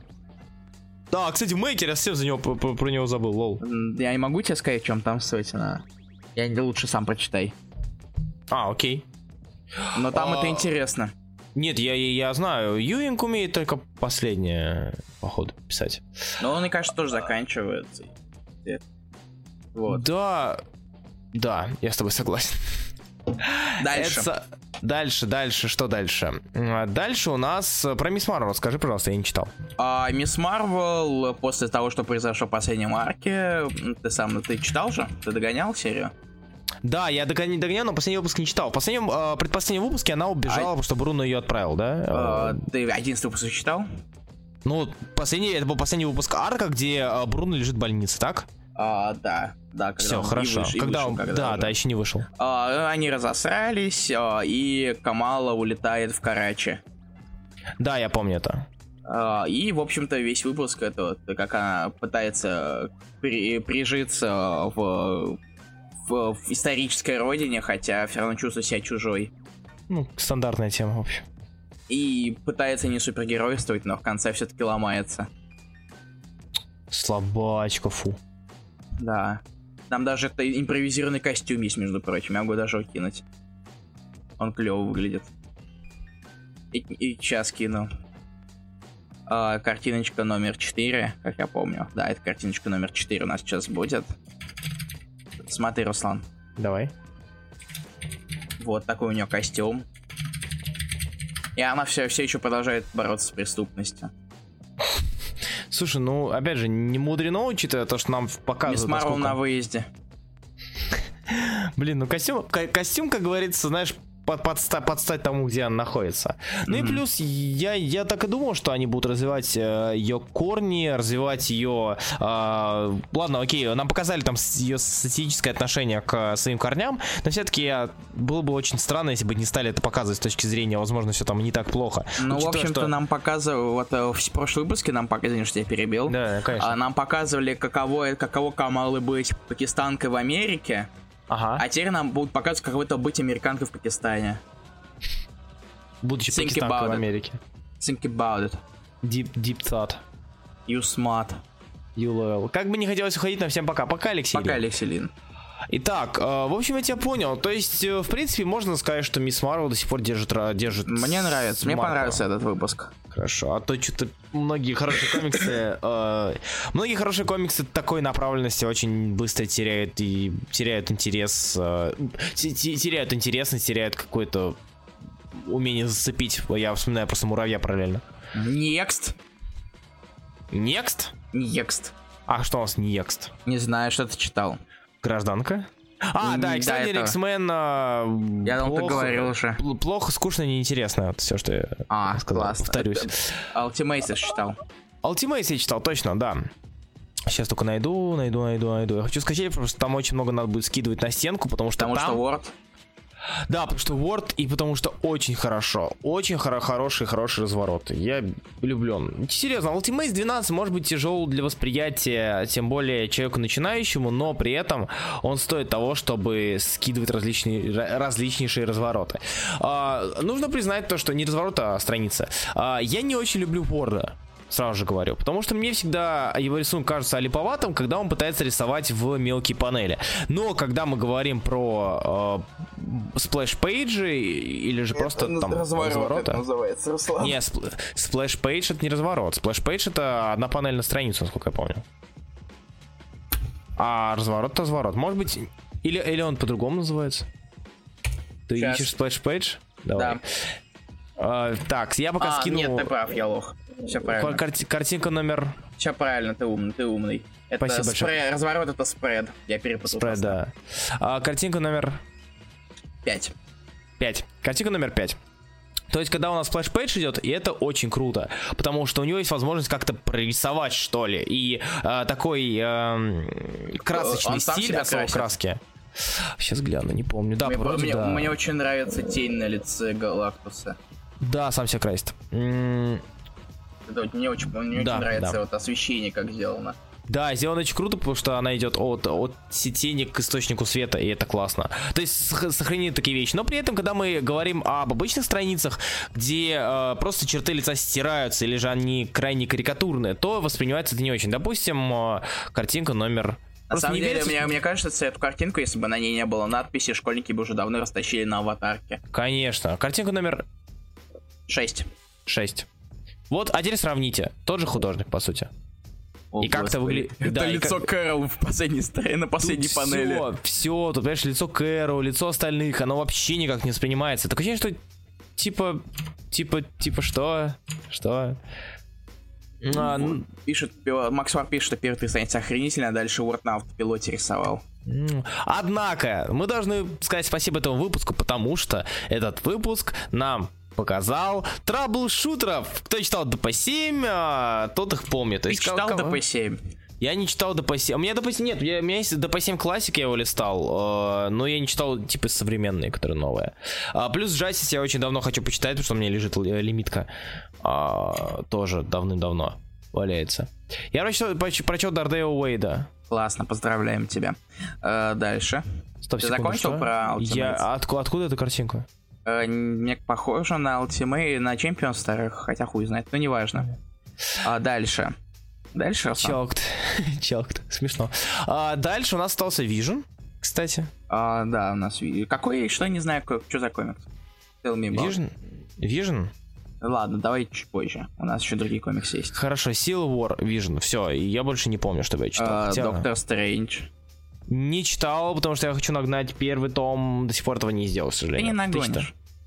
Да, кстати, Мейкер, я совсем за него про, про него забыл, лол. Я не могу тебе сказать, в чем там но... Я лучше сам прочитай. А, окей. Но там а... это интересно. Нет, я, я знаю, Юинг умеет только последнее, походу, писать. Но он, мне кажется, тоже заканчивается. Вот. Да, да, я с тобой согласен. Дальше. Это... Дальше, дальше, что дальше? Дальше у нас э, про Мисс Марвел. Скажи, пожалуйста, я не читал. А, Мисс Марвел, после того, что произошло в последнем арке, ты сам, ты читал же? Ты догонял серию? Да, я догонял, догонял, но последний выпуск не читал. В последнем, э, предпоследнем выпуске она убежала, а... потому что Бруно ее отправил, да? А, ты одиннадцатый выпуск читал? Ну, последний, это был последний выпуск арка, где э, Бруно лежит в больнице, так? А, да, да, когда Все, хорошо. Выш, когда вышел, он, когда да, уже. да, еще не вышел. А, они разосрались, а, и Камала улетает в Карачи. Да, я помню это. А, и, в общем-то, весь выпуск это вот, как она пытается при, прижиться в, в, в исторической родине, хотя все равно чувствует себя чужой. Ну, стандартная тема, в общем. И пытается не супергеройствовать, но в конце все-таки ломается. Слабачка, фу. Да. Там даже это импровизированный костюм есть, между прочим. Я могу даже укинуть. Он клево выглядит. И, и сейчас кину. А, картиночка номер 4, как я помню. Да, это картиночка номер 4 у нас сейчас будет. Смотри, Руслан. Давай. Вот такой у нее костюм. И она все, все еще продолжает бороться с преступностью. Слушай, ну, опять же, не мудрено, учитывая то, что нам показывают... Мисс Марвел насколько... на выезде. Блин, ну костюм, костюм, как говорится, знаешь, под, подстать, подстать тому, где она находится. Ну mm-hmm. и плюс, я, я так и думал, что они будут развивать э, ее корни, развивать ее... Э, ладно, окей, нам показали там ее сатирическое отношение к своим корням, но все-таки было бы очень странно, если бы не стали это показывать с точки зрения, возможно, все там не так плохо. Ну, Учитывая, в общем-то, что... нам показывали, вот э, в прошлом выпуске нам показывали, что я перебил. Да, конечно. А, нам показывали, каково, каково Камалы быть пакистанкой в Америке, Ага. А теперь нам будут показывать, как это быть американкой в Пакистане. Будучи Think пакистанкой в Америке. Think about it. Deep, deep thought. You smart. You loyal. Как бы не хотелось уходить, но всем пока. Пока, Алексей. Пока, Алексей Лин. Итак, э, в общем, я тебя понял. То есть, э, в принципе, можно сказать, что Мисс Марвел до сих пор держит... держит Мне нравится, мне понравился этот выпуск. Хорошо, а то что-то многие хорошие комиксы... Э, многие хорошие комиксы такой направленности очень быстро теряют и теряют интерес... Э, теряют интересность, теряют какое-то умение зацепить. Я вспоминаю просто муравья параллельно. Next. Next? Next. А что у нас Next? Не знаю, что ты читал. Гражданка? А, да, да, кстати, это- X-Men... а, Я думал, ты плохо- говорил уже. пл- Плохо, скучно, неинтересно. Это все, что я А, сказал. классно. Повторюсь. Ultimate читал. Ultimate я читал, точно, да. Сейчас только найду, найду, найду, найду. Я хочу скачать, потому что там очень много надо будет скидывать на стенку, потому что Потому там... что Word. Да, потому что Word и потому что очень хорошо. Очень хоро- хороший, хороший разворот. Я влюблен. Серьезно, Ultimate 12 может быть тяжел для восприятия, тем более человеку начинающему, но при этом он стоит того, чтобы скидывать различные, ра- различнейшие развороты. А, нужно признать то, что не разворот, а страница. А, я не очень люблю Word. Сразу же говорю, потому что мне всегда его рисунок кажется олиповатым, когда он пытается рисовать в мелкие панели. Но когда мы говорим про э, сплэш-пейджи или же просто там развороты. называется, Руслан. Не, спл- splash page это не разворот. Splash page это одна панель на страницу, насколько я помню. А разворот это разворот. Может быть, или, или он по-другому называется? Ты Щас. ищешь splash page? Давай. Да. А, так, я пока А, скину нет, ты прав, я лох. Все правильно. карти- картинка номер Все правильно, ты умный, ты умный. Это Спасибо большое. спре- разворот это спред. Я перепутал. спред, да. А, картинка номер 5. 5. Картинка номер 5. То есть, когда у нас флеш-пейдж идет, и это очень круто, потому что у него есть возможность как-то прорисовать, что ли, и э, такой эм, красочный Он стиль от красит? краски. Сейчас гляну, не помню. Да, мне, вроде мне- да. мне очень нравится тень на лице Галактуса. Да, сам себя красит. Это вот мне очень, мне Да, очень нравится да. вот освещение, как сделано. Да, сделано очень круто, потому что она идет от, от тени к источнику света, и это классно. То есть сох- сохранены такие вещи. Но при этом, когда мы говорим об обычных страницах, где э, просто черты лица стираются, или же они крайне карикатурные, то воспринимается это не очень. Допустим, э, картинка номер... На самом деле, верится, мне, что- мне кажется, эту картинку, если бы на ней не было надписи, школьники бы уже давно растащили на аватарке. Конечно. Картинка номер 6. 6. Вот, а теперь сравните. Тот же художник, по сути. И как это выглядит- Это да, и лицо как- Кэрол в последней стороне, на последней Тут панели. Все, все, тут, понимаешь, лицо Кэрол, лицо остальных, оно вообще никак не воспринимается. Такое ощущение, что типа, типа, типа что? Что? А, ну, Пишет, Макс Вар пишет, что первая страница охренительная, а дальше Word на автопилоте рисовал. Однако, мы должны сказать спасибо этому выпуску, потому что этот выпуск нам показал траблшутеров. Кто читал DP7, а, тот их помнит. То Ты есть, читал кого- ДП-7? Я не читал DP7. У меня DP7 нет, у меня есть DP7 классик, я его листал, э, но я не читал типа современные, которые новые. А, плюс Justice я очень давно хочу почитать, потому что у меня лежит л- лимитка. А, тоже давным-давно валяется. Я прочел, прочел Дардео Уэйда. Классно, поздравляем тебя. Э, дальше. Стоп, Ты секунду, закончил что? про Ultimate? Я, отку- откуда эта картинка? Э, мне похоже на Ultimate, на Champion старых, хотя хуй знает, но неважно. А дальше. Дальше? Челкт. Челкт. Смешно. А, дальше у нас остался Vision, кстати. А, да, у нас... Какой, что, не знаю, какой- что за комикс. Tell me about. Vision? Vision? Ладно, давай чуть позже. У нас еще другие комиксы есть. Хорошо, Civil War Vision. Все, я больше не помню, чтобы я читал. А, Хотя- Доктор Стрэндж. Не читал, потому что я хочу нагнать первый том. До сих пор этого не сделал, к Ты сожалению. не нагонишь. читал?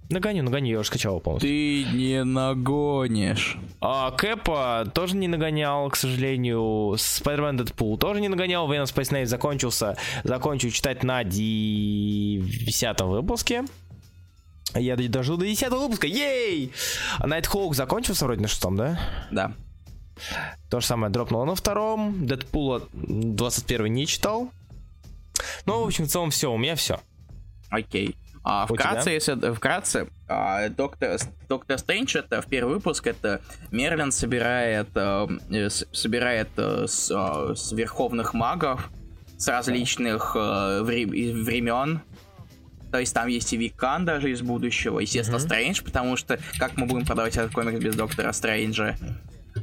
Нагоню, нагоню, я уже скачал полностью. Ты не нагонишь. А, Кэпа тоже не нагонял, к сожалению. Spider-Man Deadpool тоже не нагонял. Venom Space Knight закончился. Закончу читать на 10 выпуске. Я д- дожду до 10 выпуска. Ей! А Nighthawk закончился вроде на шестом, да? Да. То же самое дропнуло на втором. Дэдпула 21 не читал. Ну, в общем, в целом все, у меня все. Окей. А, У вкратце, тебя? если вкратце, а, доктор, Доктор Стрэндж это в первый выпуск, это Мерлин собирает, э, с- собирает э, с, э, с верховных магов с различных э, вре- времен. То есть там есть и Викан даже из будущего, естественно. Стрэндж, потому что как мы будем продавать этот комикс без Доктора Стрэнджа?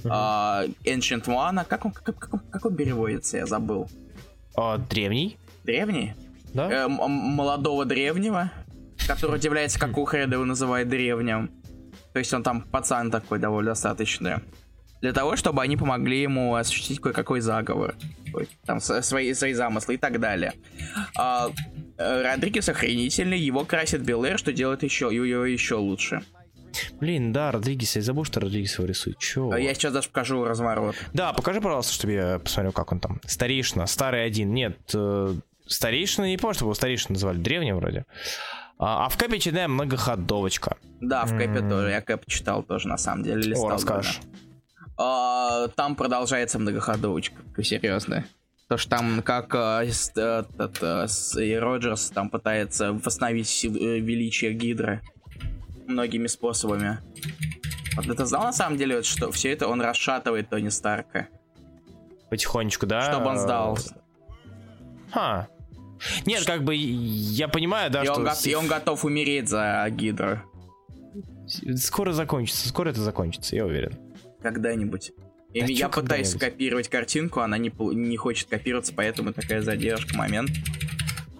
А, Ancient One, а как он, как, как как он переводится, я забыл. А, древний, Древний? да? Э, молодого древнего, который удивляется, как Ухред его называет древним. То есть он там пацан такой довольно достаточно. Для того, чтобы они помогли ему осуществить кое-какой заговор. Там свои, свои замыслы и так далее. А, э, Родригес охренительный, его красит Белэр, что делает еще, его еще лучше. Блин, да, Родригес, я забыл, что Родригес его рисует. Чё? А Я сейчас даже покажу разворот. Да, покажи, пожалуйста, чтобы я посмотрел, как он там. Старейшина, старый один. Нет, э, старейшина, не помню, что его старейшина называли, древний вроде. А, а в кэпе очередная многоходовочка. Да, в кэпе М. тоже. Я кэп читал тоже, на самом деле. Листал О, расскажешь. А, там продолжается многоходовочка, серьезно. То, что там, как э, с- э, этот, э, и Роджерс там пытается восстановить сил- э, величие Гидры многими способами. Вот это знал на самом деле, вот, что все это он расшатывает Тони Старка, Потихонечку, да? чтобы он сдался. Ха. Нет, как бы я понимаю, да, и, что он, с- и он готов умереть за Гидру скоро закончится, скоро это закончится, я уверен. когда-нибудь. Да я пытаюсь скопировать картинку, она не, не хочет копироваться, поэтому такая задержка. Момент.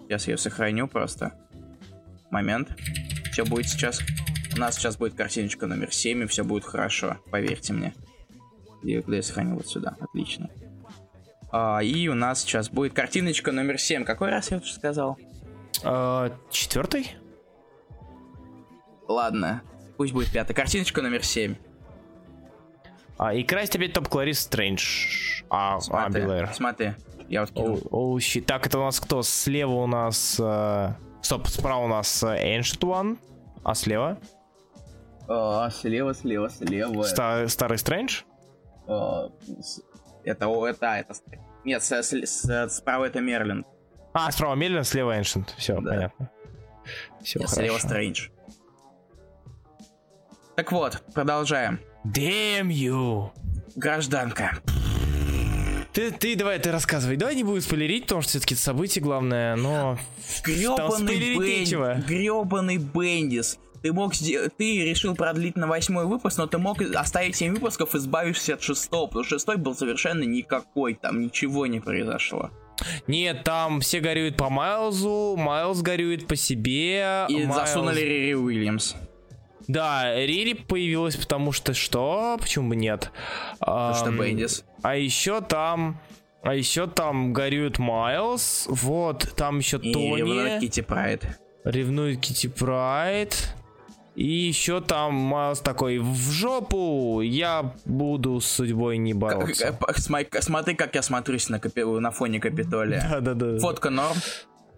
Сейчас я ее сохраню просто. Момент. Все будет сейчас. У нас сейчас будет картиночка номер 7, и все будет хорошо. Поверьте мне. Где, куда я сохранил? Вот сюда. Отлично. А, и у нас сейчас будет картиночка номер 7. Какой раз я уже сказал? А, четвертый? Ладно. Пусть будет пятая. Картиночка номер 7. А, и красить опять топ Кларис Стрэндж. А, а, Смотри. Белэр. Смотри. Я вот кинул. Так, это у нас кто? Слева у нас... э, Стоп, справа у нас э, Ancient One, а слева? А, слева, слева, слева. Ста- Старый Стрэндж? Э, Это, это, это... Нет, с- с- с- справа это Мерлин. А, справа Мерлин, слева Ancient. Все, Да. понятно. Все, Нет, слева Стрэндж. Так вот, продолжаем. Damn you! Гражданка. Ты, ты давай, ты рассказывай. Давай не будем спойлерить, потому что все-таки событие главное, но... Грёбаный, спойлерить нечего. Бен... Грёбаный Бендис. Ты мог сделать... Ты решил продлить на восьмой выпуск, но ты мог оставить 7 выпусков, избавившись от шестого, потому что шестой был совершенно никакой, там ничего не произошло. Нет, там все горюют по Майлзу, Майлз горюет по себе. И Майлз- засунули Рири Уильямс. Да, Рири появилась, потому что что? Почему бы нет? Потому что Бендис. А еще там... А еще там горюет Майлз, вот, там еще И Тони, ревнует Китти Прайд. ревнует Китти Прайд, и еще там Майлз такой, в жопу, я буду с судьбой не бороться. Как- э, сма- Смотри, как я смотрюсь на, капи- на фоне Капитолия. Да-да-да. Фотка норм,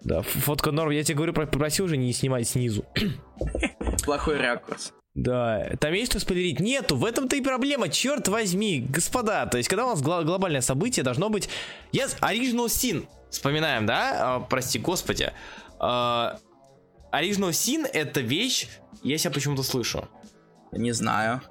Да, фотка норм. Я тебе говорю, про- попросил уже не снимать снизу. плохой ракурс. Да, там есть что спойлерить? Нету, в этом-то и проблема, черт возьми, господа. То есть, когда у нас гла- глобальное событие, должно быть... Yes, Original Sin, вспоминаем, да? А, прости господи. А, Original Sin — это вещь, я себя почему-то слышу. Не знаю.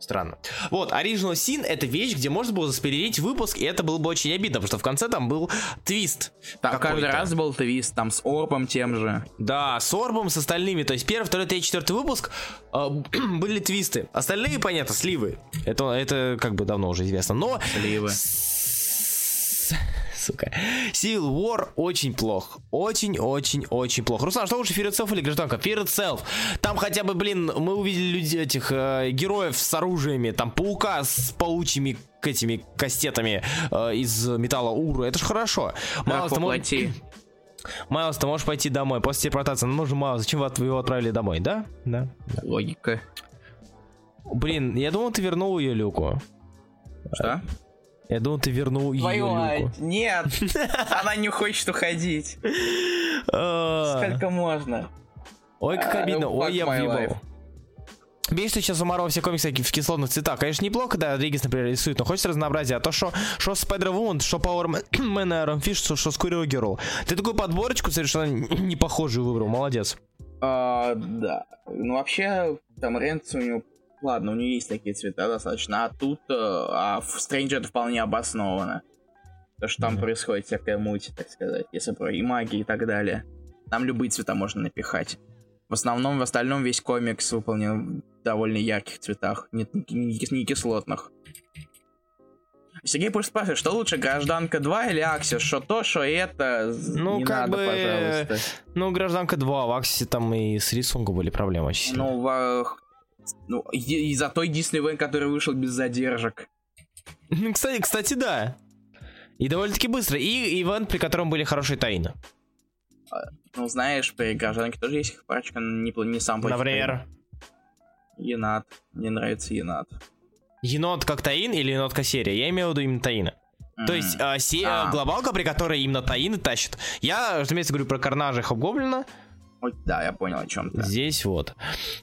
Странно. Вот, Original Sin — это вещь, где можно было заспойлерить выпуск, и это было бы очень обидно, потому что в конце там был твист. Там каждый раз был твист, там с Орбом тем же. Да, с Орбом, с остальными. То есть первый, второй, третий, четвертый выпуск э, были твисты. Остальные, понятно, сливы. Это, это как бы давно уже известно. Но... Сливы. С- Сука. Civil War очень плох. Очень-очень-очень плохо. Руслан, что лучше Fear Itself или Гражданка? Fear Itself. Там хотя бы, блин, мы увидели людей, этих э, героев с оружиями. Там паука с паучьими к этими кастетами э, из металла Уру. Это ж хорошо. Мало того. Майлз, ты можешь пойти домой после телепортации. Ну, нужно Майлз, зачем вы его отправили домой, да? Да. Логика. Блин, я думал, ты вернул ее Люку. Что? Я думал, ты вернул ее Люку. нет! Она не хочет уходить. А, Сколько можно? Ой, как А, обидно. fuck Ой, я въебал. Бесит, что сейчас уморал все комиксы в кислотных цветах. Конечно, неплохо, да, Родригес, например, рисует, но хочется разнообразия. А то, что что Spider-Woman, что Power Man Iron Fist, что что Squirrel Girl. Ты такую подборочку совершенно не похожую выбрал, молодец. А, да. Ну, вообще, там Ренц у него... Ладно, у него есть такие цвета достаточно, а тут... э, А в Стрэнджа это вполне обосновано. То, что там Мгм. происходит всякая муть, так сказать, если про и магии и так далее. Там любые цвета можно напихать. В основном, в остальном весь комикс выполнен в довольно ярких цветах, не, не- не кислотных. Сергей пусть спрашивает, что лучше, Гражданка 2 или Аксис? Что то, что это? Ну, не как надо, бы, пожалуйста. Ну, Гражданка 2, в Аксисе там и с рисунком были проблемы очень сильно. Ну, во- ну, и, и зато единственный ивент, который вышел без задержек. Ну, Кстати, кстати, да. И довольно-таки быстро. И ивент, при котором были хорошие таины. Ну, знаешь, при гражданке тоже есть парочка не, пл- не сам Например. Енат. Мне нравится енат. Енот как Таин или енот как серия? Я имею в виду именно Таина. То есть э, се- А. глобалка, при которой именно Таины тащат. Я, разумеется, говорю про Карнажа и Хобгоблина. Да, я понял о чем ты. Здесь вот.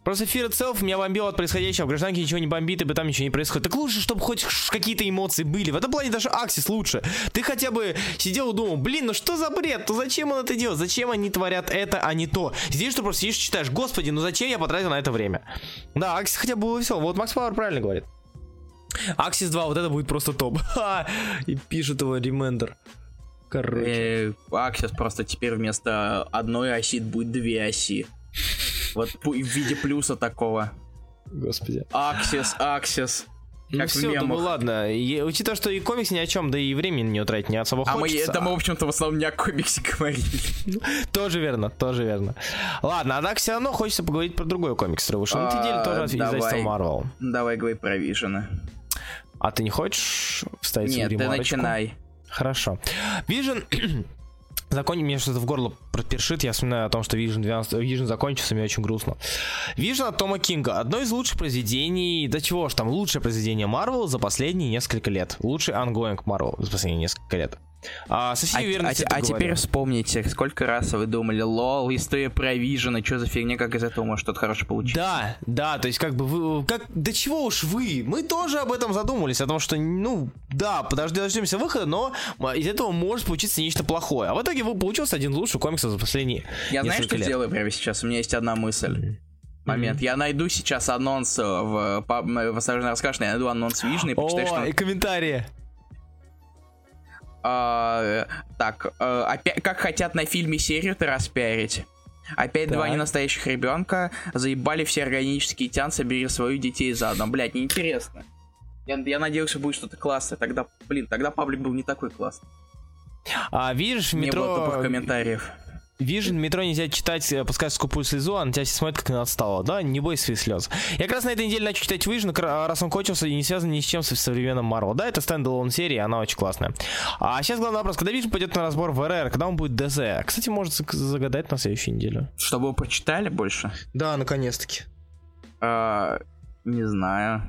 Просто Fear Itself меня бомбило от происходящего. В гражданке ничего не бомбит, ибо там ничего не происходит. Так лучше, чтобы хоть какие-то эмоции были. В этом плане даже Аксис лучше. Ты хотя бы сидел и думал, блин, ну что за бред? Ну зачем он это делает? Зачем они творят это, а не то? Здесь что просто сидишь и читаешь, господи, ну зачем я потратил на это время? Да, Аксис хотя бы был весел. Вот Макс Пауэр правильно говорит. Аксис 2, вот это будет просто топ. Ха! И пишет его Ремендер. Короче. Э, Аксис просто теперь вместо одной оси будет две оси. Вот в виде плюса такого. Господи. Аксис, Аксис. Ну Как в все, думаю, ладно. И, учитывая, что и комикс ни о чем, да и времени не тратить не особо А мы, хочется. это мы, в общем-то, в основном не о комиксе говорили. Тоже верно, тоже верно. Ладно, а так все равно хочется поговорить про другой комикс, который вышел на этой А, неделе, тоже от давай. издательства Marvel. Давай говори про Вижена. А ты не хочешь вставить свою Нет, ты начинай. Хорошо. Vision... Закон... Мне что-то в горло пропершит, я вспоминаю о том, что Vision, 12... Vision закончился, мне очень грустно. Vision от Тома Кинга. Одно из лучших произведений... Да чего ж там, лучшее произведение Marvel за последние несколько лет. Лучший ongoing Marvel за последние несколько лет. А, со всей А, уверенностью а- а теперь вспомните, сколько раз вы думали, лол, история про Вижена, что за фигня, как из этого может что-то хорошее получиться? Да, да, то есть как бы вы, как, да чего уж вы, мы тоже об этом задумались, о том, что, ну, да, подожди, дождемся выхода, но из этого может получиться нечто плохое. А в итоге вы получился один из лучших комиксов за последние Я знаю, что лет. сделаю прямо сейчас, у меня есть одна мысль. Момент. Я найду сейчас анонс в, па- в «Осторожно расскажешь», я найду анонс Вижна и почитаю, что... О, и комментарии. А, так, э, опять, как хотят на фильме серию-то распиарить. Опять два Так. ненастоящих ребенка заебали все органические тян, собери свою детей заодно. Блять, неинтересно. Я, я надеялся, будет что-то классное. Тогда, блин, тогда паблик был не такой классный. А видишь, в Не было тупых метро... комментариев. Vision, метро нельзя читать, э, пускай скупую слезу, а на тебя все смотрят как на отстало. Да, не бойся своих слез. Я как раз на этой неделе начал читать кр- а раз он кончился и не связан ни с чем с современным Marvel. Да, это стендалон серия, она очень классная. А сейчас главный вопрос, когда Vision пойдет на разбор в РР, когда он будет ДЗ? Кстати, может заг- загадать на следующую неделю. Чтобы вы прочитали больше? Да, наконец-таки. А, не знаю.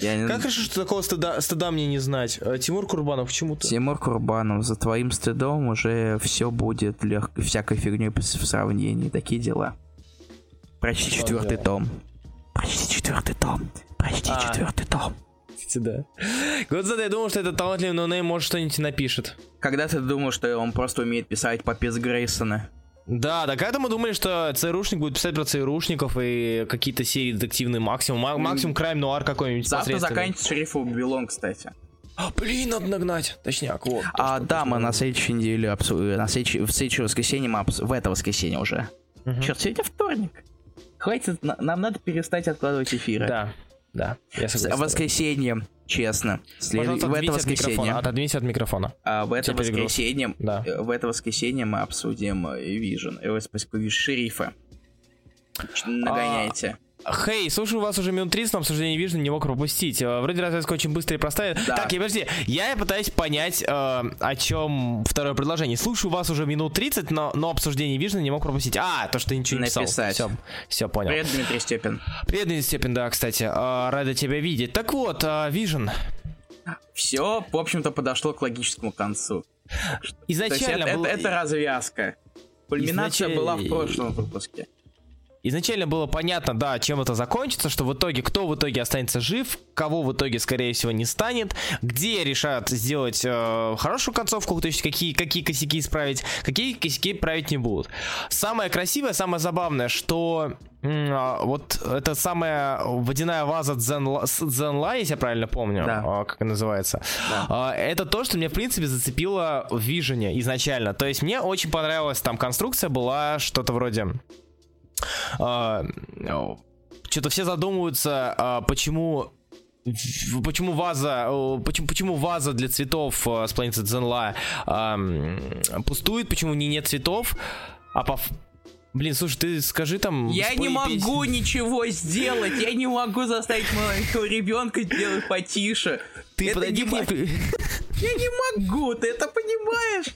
Я не... Как хорошо, что такого стыда, стыда мне не знать. Э, Тимур Курбанов, почему-то. Тимур Курбанов, за твоим стыдом уже все будет лег... всякой фигней в сравнении. Такие дела. Прочти четвертый том. Прочти четвертый том. Прочти А. четвертый том. Кстати, да. Год я думал, что этот талантливый ноунейм может что-нибудь напишет. Когда ты думал, что он просто умеет писать попец Грейсона? Да, да, когда мы думали, что ЦРУшник будет писать про ЦРУшников и какие-то серии детективные максимум, ма- максимум crime нуар какой-нибудь Завтра заканчивается шериф Babylon, кстати. А, блин, надо нагнать. Точняк, вот. А, да, мы на следующей неделе обсу- на следующей... в следующее воскресенье мы обс- в это воскресенье уже. Мгм. Черт, сегодня вторник. Хватит, на- нам надо перестать откладывать эфиры. Да, да, я согласен. воскресенье, честно. След- В это от воскресенье. микрофона. Отодвинься от микрофона. А в это воскресенье, Да. э, в это воскресенье мы обсудим Vision, э, спасибо, шерифа. Нагоняйте. Хей, слушаю вас уже минут 30 на обсуждении Vision, не мог пропустить. Э, Вроде развязка очень быстрая и простая. Да. Так, я подожди, я пытаюсь понять, э, о чем второе предложение. Слушаю вас уже минут 30, но, но обсуждение Vision не мог пропустить. А, то, что ты ничего не писал. Написать. Все, все понял. Привет, Дмитрий Степин. Привет, Денис Степин, да, кстати. э, рада тебя видеть. Так вот, э, Vision. Все, в общем-то, подошло к логическому концу. То есть Изначально это, был- это- это развязка. Кульминация Изнач- была в прошлом выпуске. Изначально было понятно, да, чем это закончится, что в итоге, кто в итоге останется жив, кого в итоге, скорее всего, не станет, где решат сделать э, хорошую концовку, то есть какие, какие косяки исправить, какие косяки править не будут. Самое красивое, самое забавное, что а, вот эта самая водяная ваза Дзенла, Дзенла, если я правильно помню, Да. а, как она называется, а, это то, что меня, в принципе, зацепило в Вижене изначально. То есть мне очень понравилась там конструкция, была что-то вроде что-то все задумываются, а, почему почему ваза, почему, почему ваза для цветов а, с планеты Дзенла пустует, почему в ней нет цветов, а по Блин, слушай, ты скажи там... Я не песню. могу ничего сделать, я не могу заставить маленького ребенка сделать потише. Ты Это подойди не к ней, Я не могу, ты это понимаешь?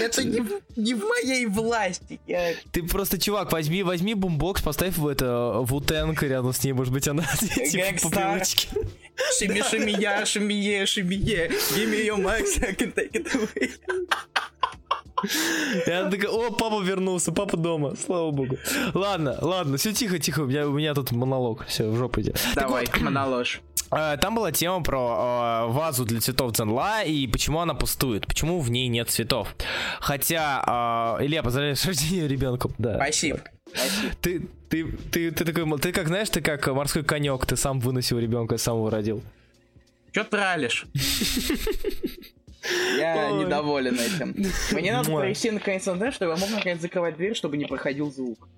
Это не, в- не в моей власти. Я... Ты просто, чувак, возьми, возьми бумбокс, поставь в это вутенка рядом с ней, может быть, она типа по привычке. Шими, шими, я, шими, шими, give me your max, I can take it away. Она такая, о, папа вернулся, папа дома, слава богу. Ладно, ладно, все тихо, тихо, у меня, у меня тут монолог, все, в жопу иди. Давай, моноложь. Э, Там была тема про э, вазу для цветов Дзенла и почему она пустует, почему в ней нет цветов. Хотя, э, Илья, поздравляю с рождением ребенком. Да. Спасибо. Спасибо. Ты, ты, ты, ты такой, ты как знаешь, ты как морской конек, ты сам выносил ребенка, сам его родил. Че тралишь? Я недоволен этим. Мне надо провести наконец интернет, чтобы я мог наконец закрывать дверь, чтобы не проходил звук.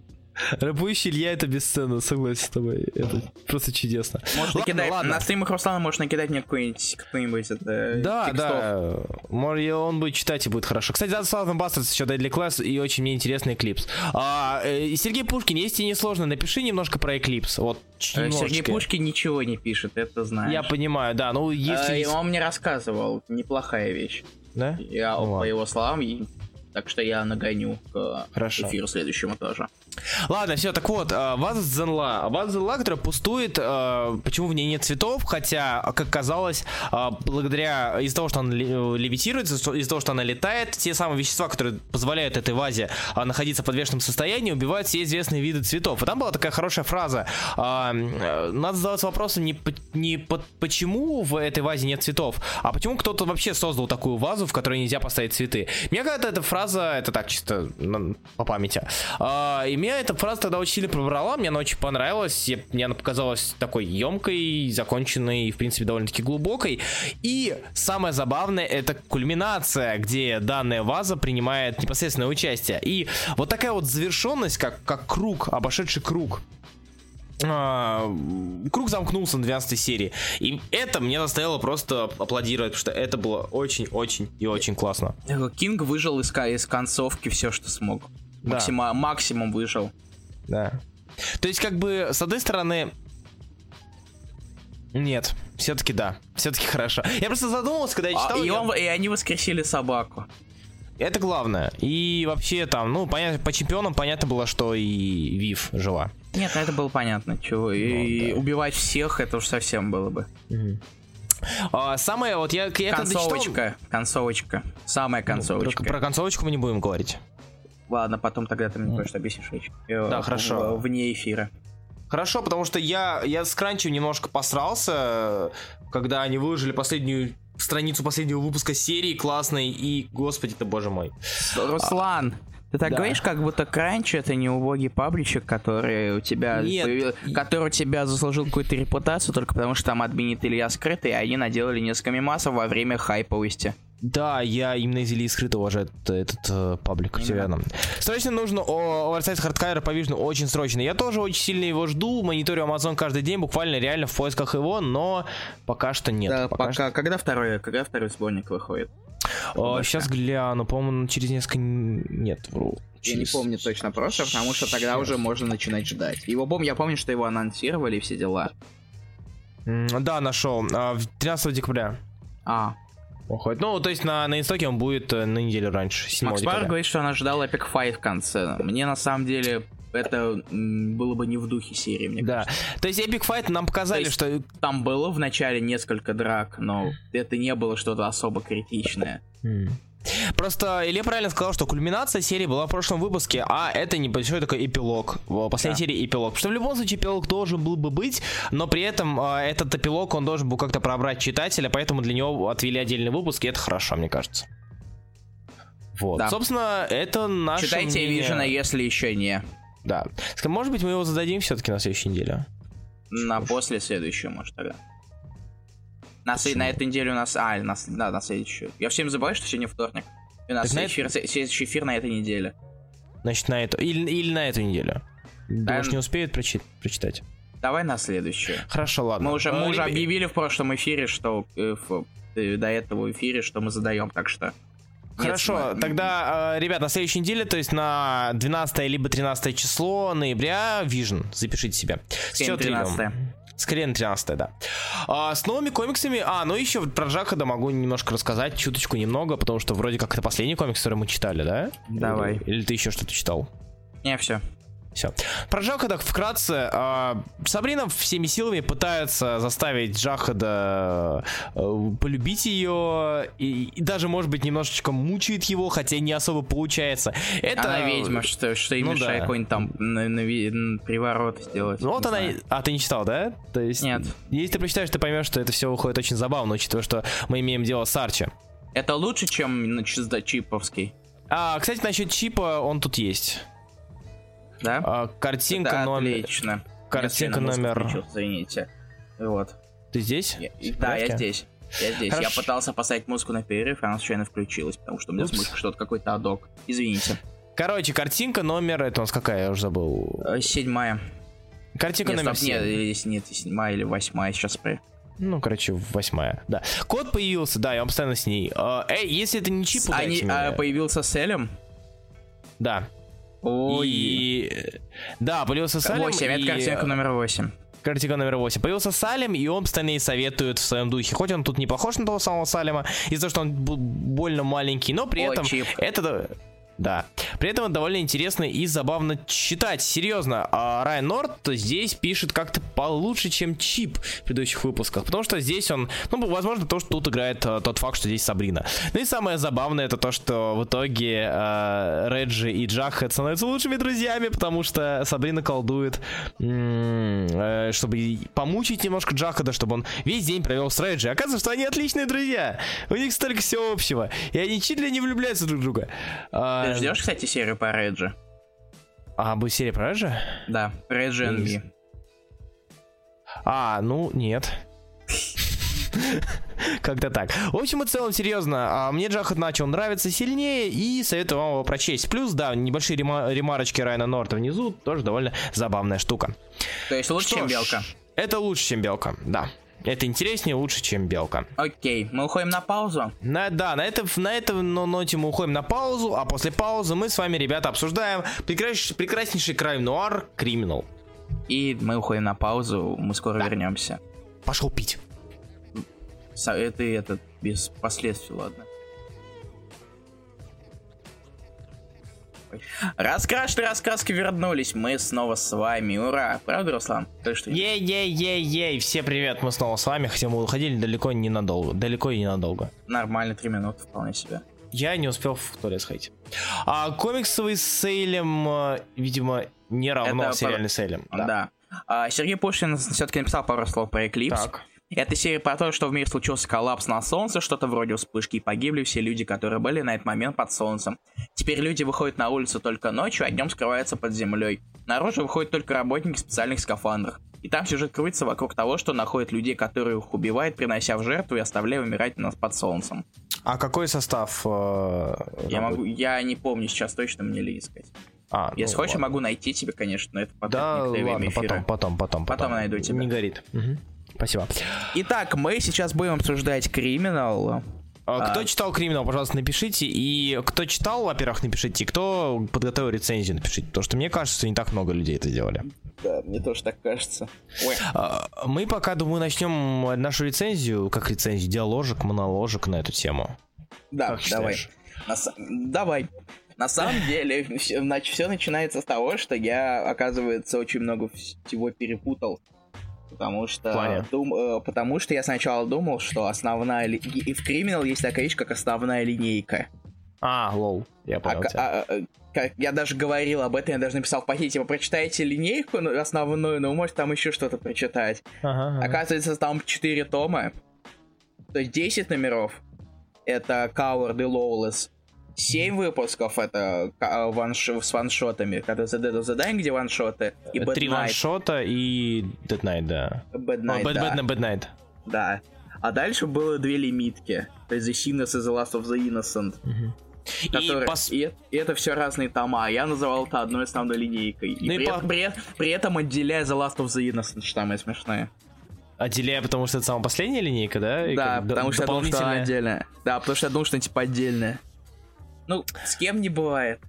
Рабующий Илья это бесценно, согласен с тобой. Это просто чудесно. Можешь Ладно, накидать, ладно. на стримах Руслана можешь накидать мне какой-нибудь, какой-нибудь это, Да, текстов. да. Может, он будет читать и будет хорошо. Кстати, за Southern Bastards еще Deadly Class и очень мне интересный Eclipse. А, э, Сергей Пушкин, если тебе не сложно, напиши немножко про Eclipse. Вот, Э, Сергей немножечко. Пушкин ничего не пишет, это знаешь. Я понимаю, да, ну А, если... и он мне рассказывал, неплохая вещь. Да? Я Ну по ладно. его словам, и- так что я нагоню к Хорошо. эфиру следующему тоже. Ладно, все, так вот, э, ваза Зенла. Ваза Зенла, которая пустует, э, почему в ней нет цветов, хотя, как казалось, э, благодаря, из-за того, что она э, левитирует, из-за того, что она летает, те самые вещества, которые позволяют этой вазе находиться в подвешенном состоянии, убивают все известные виды цветов. И там была такая хорошая фраза. э, Надо задаваться вопросом не, не по- почему в этой вазе нет цветов, а почему кто-то вообще создал такую вазу, в которой нельзя поставить цветы. Мне кажется, эта фраза, это так, чисто по памяти. А, и меня эта фраза тогда очень сильно пробрала, мне она очень понравилась, я- мне она показалась такой емкой, законченной, в принципе, довольно-таки глубокой. И самое забавное, это кульминация, где данная ваза принимает непосредственное участие. И вот такая вот завершенность, как, как круг, обошедший круг. А, круг замкнулся на 12 серии. И это мне заставило просто аплодировать, потому что это было очень-очень и очень классно. Э, Кинг выжил из, из концовки все, что смог. Да. Максима- максимум выжил. Да. То есть, как бы, с одной стороны... Нет, все-таки да. Все-таки хорошо. Я просто задумался, когда я А, читал. и, я- он- и они воскресили собаку. Это главное. И вообще там, ну, понятно, по чемпионам понятно было, что и Вив жива. Нет, ну это было понятно. Чего. И Ну, да. убивать всех, это уж совсем было бы. А, самое, вот я, я когда читал- Концовочка. Концовочка. Самая Про, концовочка. про концовочку мы не будем говорить. Ладно, потом тогда ты мне кое-что объяснишь. Э, Да, в- хорошо. в- Вне эфира. Хорошо, потому что я, я с Кранчем немножко посрался, когда они выложили последнюю страницу последнего выпуска серии классной, и, господи ты, боже мой. Руслан, ты так Да. говоришь, как будто Кранч это не убогий пабличек, который у тебя Нет. появи- который у тебя заслужил какую-то репутацию только потому, что там админит Илья скрытый, и они наделали несколько мемасов во время хайповости. Да, я именно из Ильи Скрыто уважаю этот, этот, э, паблик, все верно. Срочно нужно о Oversize Hardcover по Vision, очень срочно. Я тоже очень сильно его жду, мониторю Amazon каждый день, буквально реально в поисках его, но пока что нет. Да, пока пока, когда второй, когда второй сборник выходит? что- О, сейчас гляну, по-моему, через несколько... Нет, вру. Я не Через- помню точно просто, потому что тогда уже можно начинать ждать. Его помню, я помню, что его анонсировали все дела. Да, нашел. А, в 13 декабря. А, Выходит. Ну, то есть на, на инстоке он будет э, на неделю раньше, 7 Макс Бар говорит, что она ждала Epic Fight в конце. Мне на самом деле это было бы не в духе серии, мне Да. То есть Epic Fight нам показали, есть- что... Там было в начале несколько драк, но это не было что-то особо критичное. М. Просто Илья правильно сказал, что кульминация серии была в прошлом выпуске, а это небольшой такой эпилог. В последней Да. серии эпилог. Потому что в любом случае эпилог должен был бы быть, но при этом а, этот эпилог, он должен был как-то пробрать читателя, поэтому для него отвели отдельный выпуск, и это хорошо, мне кажется. Вот. Да. Собственно, это наше Читайте мнение. Вижена, если еще не. Да. Может быть, мы его зададим все-таки на следующей неделе. На после следующую, может, тогда. На, Почему? на этой неделе у нас... А, на, да, на следующую. Я всем забываю, что сегодня вторник. И у нас Так на следующий, эфир, эфир на этой неделе. Значит, на эту. Или, или на эту неделю. Думаешь, Да. не успеют прочи- прочитать? Давай на следующую. Хорошо, ладно. Мы уже, Э, мы уже ребя- объявили в прошлом эфире, что... э, э, до этого эфире, что мы задаем, так что... Хорошо, Нет, тогда, э, ребят, на следующей неделе, то есть на 12 либо 13 число ноября, Vision, запишите себя. С Скорее, чё-то 13. идём? Скорее на 13 да. А, с новыми комиксами, а, ну еще про Джахада могу немножко рассказать, чуточку немного, потому что вроде как это последний комикс, который мы читали, да? Давай. Или, или ты еще что-то читал? Не, все. Все. Про Джахада вкратце. а, Сабрина всеми силами пытается заставить Джахада э, полюбить ее и, и даже, может быть, немножечко мучает его, хотя не особо получается. Это... Она ведьма, что, что им Ну мешает да. какой-нибудь там на- нави- н- приворот сделать. Ну вот она... знаю. А, ты не читал, да? То есть... Нет. Если ты прочитаешь, ты поймешь, что это все выходит очень забавно, учитывая, что мы имеем дело с Арчи. Это лучше, чем на чиповский, А, кстати, насчет чипа, он тут есть. Да? А, картинка Это номер... отлично. Картинка Я номер- включил, Извините. Вот. Ты здесь? Я- да, я здесь. Я здесь. Я Хорошо. пытался поставить музыку на перерыв, и она случайно включилась, потому что у меня с Упс. музыкой что-то какой-то адок. Извините. Короче, картинка номер... Это у нас какая? Я уже забыл. Э, Седьмая. Картинка Нет, номер стоп, нет, 7. если нет, седьмая или восьмая, сейчас при... Ну, короче, восьмая, да. Код появился, да, я постоянно с ней. А, Эй, если это не чип, Они, а, появился с Элем? Да. Ой. И... Да, появился Салем. 8, это и- картинка номер 8. Картинка номер 8. Появился Салем, и он ей советует в своем духе. Хоть он тут не похож на того самого Салема, из-за того, что он больно маленький, но при Ой, этом чип. это... Да. При этом довольно интересно и забавно читать. Серьезно, а Райан Норт здесь пишет как-то получше, чем Чип в предыдущих выпусках. Потому что здесь он, ну, возможно, то, что тут играет а, тот факт, что здесь Сабрина. Ну и самое забавное, это то, что в итоге а, Реджи и Джахед становятся лучшими друзьями, потому что Сабрина колдует, э, чтобы помучить немножко Джахада, чтобы он весь день провел с Реджи. Оказывается, что они отличные друзья. У них столько всего общего. И они чуть ли не влюбляются друг в друга. А, Ты ждешь, кстати, серию по Реджи? а, будет серия про Реджи? Да, Реджи NV. А, ну, нет. Как-то так. В общем и целом, серьезно, а, мне Джахат начал нравиться сильнее и советую вам его прочесть. Плюс, да, небольшие рема- ремарочки Райана Норта внизу, тоже довольно забавная штука. То есть лучше, Что чем Белка. Это лучше, чем Белка, да. Это интереснее, лучше, чем Белка. Окей, мы уходим на паузу. На, да, на, это, на этом но- ноте мы уходим на паузу, а после паузы мы с вами, ребята, обсуждаем прекрас- прекраснейший крайм нуар Криминал. И мы уходим на паузу, мы скоро вернемся. Пошел пить. Это, это без последствий, ладно. Ой. Раскрашенные раскраски вернулись, мы снова с вами, ура! Правда, Руслан? Ты что? Ей-ей-ей-ей, все привет, мы снова с вами, хотя мы уходили далеко ненадолго, далеко и ненадолго. Нормально, три минуты, вполне себе. Я не успел в туалет сходить. А комиксовый сейлем, э, видимо, не равно Это сериальный пар- сейлем. Да. А, Сергей Пушкин все-таки написал пару слов про Эклипс. Так. Это серия про то, что в мире случился коллапс на Солнце, что-то вроде вспышки, и погибли все люди, которые были на этот момент под Солнцем. Теперь люди выходят на улицу только ночью, а днем скрываются под землей. Наружу выходят только работники в специальных скафандрах. И там сюжет крутится вокруг того, что находят людей, которые их убивают, принося в жертву и оставляя умирать у нас под Солнцем. А какой состав? э, Я могу, я не помню сейчас точно, мне ли искать. А, Если ну, хочешь, ладно. могу найти тебе, конечно, но это потом Да, ладно, эфира. потом, потом, потом, Потом найду тебя. Не горит. Мгм. Спасибо. Итак, мы сейчас будем обсуждать криминал. А, Кто А. читал Криминал, пожалуйста, напишите. И кто читал, во-первых, напишите. И кто подготовил рецензию, напишите. Потому что мне кажется, что не так много людей это делали. Да, мне тоже так кажется. Ой. А, Мы пока, думаю, начнем нашу рецензию, как рецензию, диаложек, моноложек на эту тему. Да, Как давай. На Давай. На самом деле, все, начинается с того, что я, оказывается, очень много всего перепутал. Потому что, дум- э, потому что я сначала думал, что основная... ли- И в Criminal есть такая вещь, как основная линейка. А, лол, я А понял ка- тебя. а, а, как я даже говорил об этом, я даже написал в пакете, типа, прочитайте линейку ну, основную, но вы можете там еще что-то прочитать. Ага, ага. Оказывается, там 4 тома. То есть 10 номеров. Это Coward и Lawless. 7 выпусков это ка- ванш- с ваншотами. Когда The Dead of the Dying, где ваншоты. И Bad Три Night. ваншота и Dead Night, да. Bad Night, Bad, да. Bad, Bad Night. Да. А дальше было две лимитки. То есть The Sinners и The Last of the Innocent. И которые- пос- и, и это все разные тома. Я называл это одной основной линейкой. И Ну и при, по- этом- при, при этом отделяя The Last of the Innocent, что самое смешное. отделяя, потому что это самая последняя линейка, да? И да, как потому что я думал, что она дополнительная- отдельная. Да, потому что я думал, что она типа отдельная. Ну, с кем не бывает.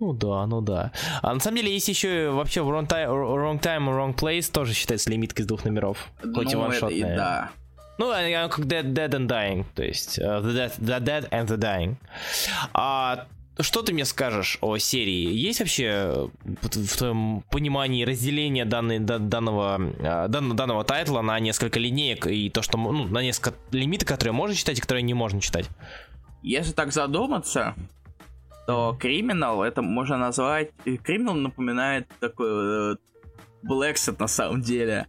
Ну да, ну да. А на самом деле есть еще вообще wrong time, wrong time wrong place тоже считается лимиткой из двух номеров. Хоть ну, и ваншотная. Да. Ну, как Dead, Dead and Dying, то есть uh, the, dead, the Dead and the Dying. А что ты мне скажешь о серии? Есть вообще в твоем понимании разделение данной, данного, данного, данного тайтла на несколько линеек и то, что ну, на несколько лимитов, которые можно читать и которые не можно читать? Если так задуматься, то криминал это можно назвать... Криминал напоминает такой Blacksad на самом деле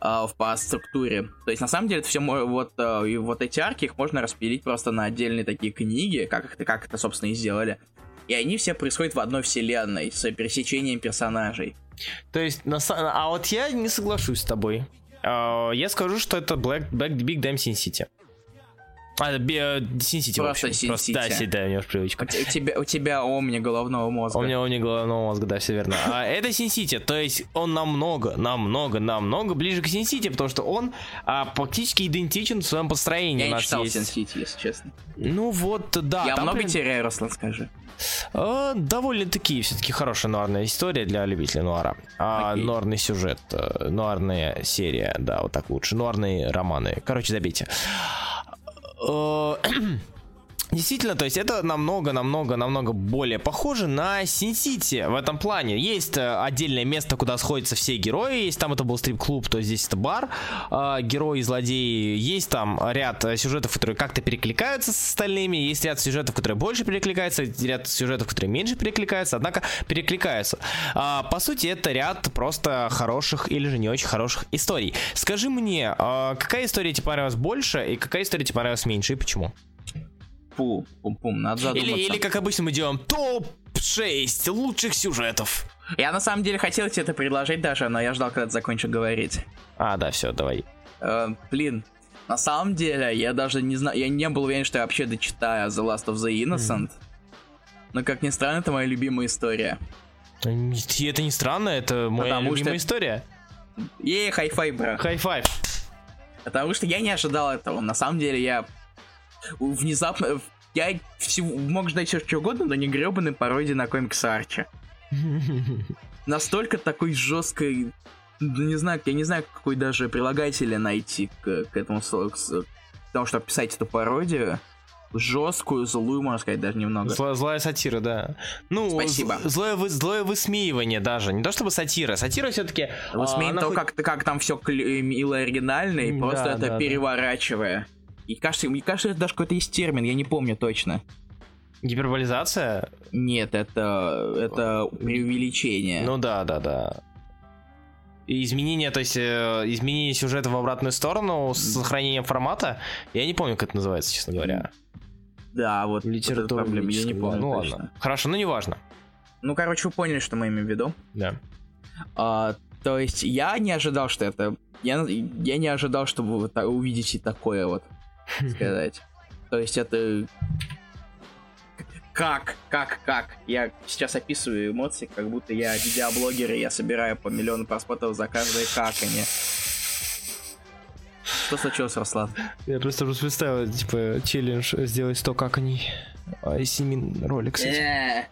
э, по структуре. То есть, на самом деле, это все вот, э, вот эти арки их можно распилить просто на отдельные такие книги, как, это, как это, собственно, и сделали. И они все происходят в одной вселенной, с пересечением персонажей. То есть, на, а вот я не соглашусь с тобой. Uh, я скажу, что это Black, Black Big Damn Sin City. А, Sin City, Просто Sin City. Да, да, у меня привычка. У тебя, у тебя омни головного мозга. У меня омни головного мозга, да, все верно. А это City, то есть он намного, намного, намного ближе к City, потому что он а, практически идентичен в своем построении. Я не читал City, если честно. Ну вот, да. Я много прям... теряю, Руслан, скажи. А, довольно-таки все-таки хорошая нуарная история для любителей нуара. А, okay. Нуарный сюжет, э, нуарная серия, да, вот так лучше. Нуарные романы. Короче, забейте. Э, действительно, то есть это намного, намного, намного более похоже на City в этом плане. Есть э, отдельное место, куда сходятся все герои. Есть там это был стрип-клуб, то здесь это бар. Э, герои и злодеи. Есть там ряд сюжетов, которые как-то перекликаются с остальными. Есть ряд сюжетов, которые больше перекликаются. Ряд сюжетов, которые меньше перекликаются. Однако перекликаются. По сути, это ряд просто хороших или же не очень хороших историй. Скажи мне, какая история тебе понравилась больше и какая история тебе понравилась меньше и почему? Пу, пум-пум, надо задуматься. Или, или как обычно мы делаем топ-6 лучших сюжетов. Я на самом деле хотел тебе это предложить даже, но я ждал, когда ты закончишь говорить. А, да, все, давай. Э, блин, на самом деле, я даже не знаю, я не был уверен, что я вообще дочитаю The Last of the Innocent. Mm. Но, как ни странно, это моя любимая история. Это не странно, это моя Потому любимая что... история. Hey, high five, bro. High five. Потому что я не ожидал этого. На самом деле, я внезапно... Я всего, мог ждать все что угодно, но не гребаный пародии на комикс Арчи. Настолько такой жесткой... Не знаю, я не знаю, какой даже прилагателя найти к, к этому слову, к, потому что описать эту пародию жесткую, злую, можно сказать, даже немного. Злая, злая сатира, да. Ну, Спасибо. Злое, вы, злое высмеивание даже. Не то чтобы сатира. Сатира все-таки... Высмеивание а, того, хоть... как, как там все мило оригинально, и да, просто это да, переворачивая. Да. И кажется, мне кажется, это даже какой-то есть термин, я не помню точно. Гиперболизация? Нет, это, это преувеличение. Ну да, да, да. изменение, то есть э, изменение сюжета в обратную сторону с сохранением формата, я не помню, как это называется, честно говоря. Да, вот литература проблема, я не помню. Ну точно. ладно. Хорошо, ну неважно. Ну, короче, вы поняли, что мы имеем в виду. Да. А, то есть я не ожидал, что это. Я, я не ожидал, что вы увидите такое вот сказать. То есть это... Как, как, как? Я сейчас описываю эмоции, как будто я видеоблогер, и я собираю по миллиону просмотров за каждое каканье. Что случилось, Руслан? Я просто представил, типа, челлендж сделать 100 каканий. А, 7 ролик, кстати. Э.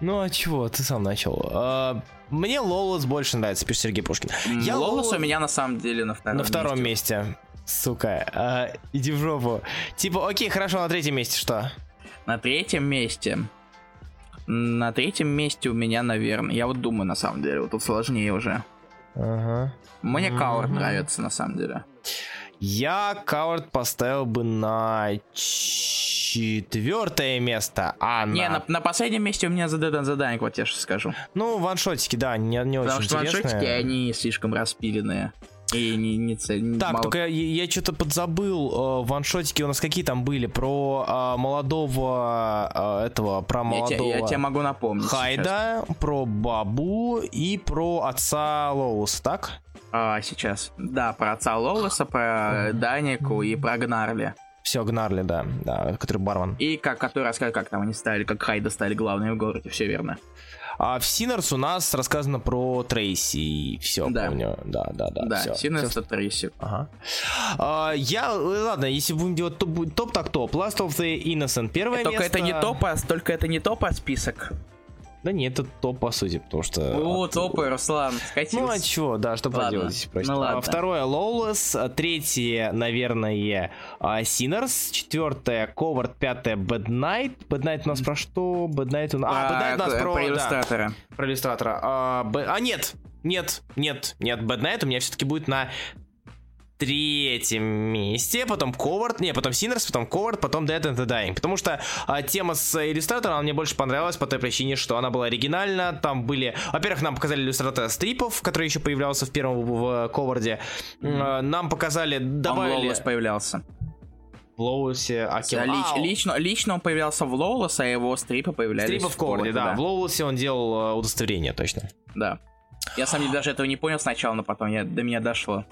Ну а чего, ты сам начал. А, мне Лолос больше нравится, пишет Сергей Пушкин. Я Лолос у меня на самом деле на втором На втором месте. месте. Сука, а, иди в жопу. Типа, окей, хорошо, на третьем месте что? На третьем месте. На третьем месте у меня, наверное. Я вот думаю, на самом деле, вот тут сложнее уже. Ага. Мне ага. Кауард нравится, на самом деле. Я Кауард поставил бы на четвертое место, а Не, на... на последнем месте у меня The Dead and вот я сейчас скажу. Ну, ваншотики, да, не, не Потому очень что интересные. ваншотики, они слишком распиленные. И не, не цель. Так, мало... только я, я что-то подзабыл. Э, ваншотики у нас какие там были? Про э, молодого э, этого, про молодого. Я, я тебе могу напомнить. Хайда, сейчас. про бабу и про отца Лоуса, так? А, сейчас. Да, про отца Лоуса, про Данику и про Гнарли. все, Гнарли, да, да, который бармен. И как, который рассказывает, как там они стали, как Хайда стали главными в городе, все верно. А в Синерс у нас рассказано про Трейси и все, Да. помню. Да, да, да. Да, всё. это Трейси. Ага. А, я, ладно, если будем делать топ, топ так топ. Last of the Innocent первое Только место. это не топ, а только это не топ, а список. Да нет, это топ по сути, потому что... О, от- топы, Руслан, скатился. Ну а чё, да, что Ладно, поделать, если просить. ну ладно. Второе Lawless, а, третье, наверное, Sinners, четвертое Covert, пятое Bad Night. Bad Night у нас про что? Bad Night у нас... А, Bad Night у нас про... про да, иллюстратора. про иллюстратора. А, Б- а, нет, нет, нет, нет, Bad Night у меня все-таки будет на третьем месте, потом Covert, не, потом Sinners, потом Covert, потом Dead and the Dying. Потому что а, тема с иллюстратором мне больше понравилась по той причине, что она была оригинальна. Там были, во-первых, нам показали иллюстратора стрипов, который еще появлялся в первом в, в Коварде. А, Нам показали, Он добавили... Лоулес появлялся. В Лоусе, а кем- Да, лич- лично, лично он появлялся в Лоулес, а его стрипы появлялись Стрипы в Коварде, да. В Лоусе он делал э, удостоверение, точно. Да. Я сам даже этого не понял сначала, но потом я, до меня дошло.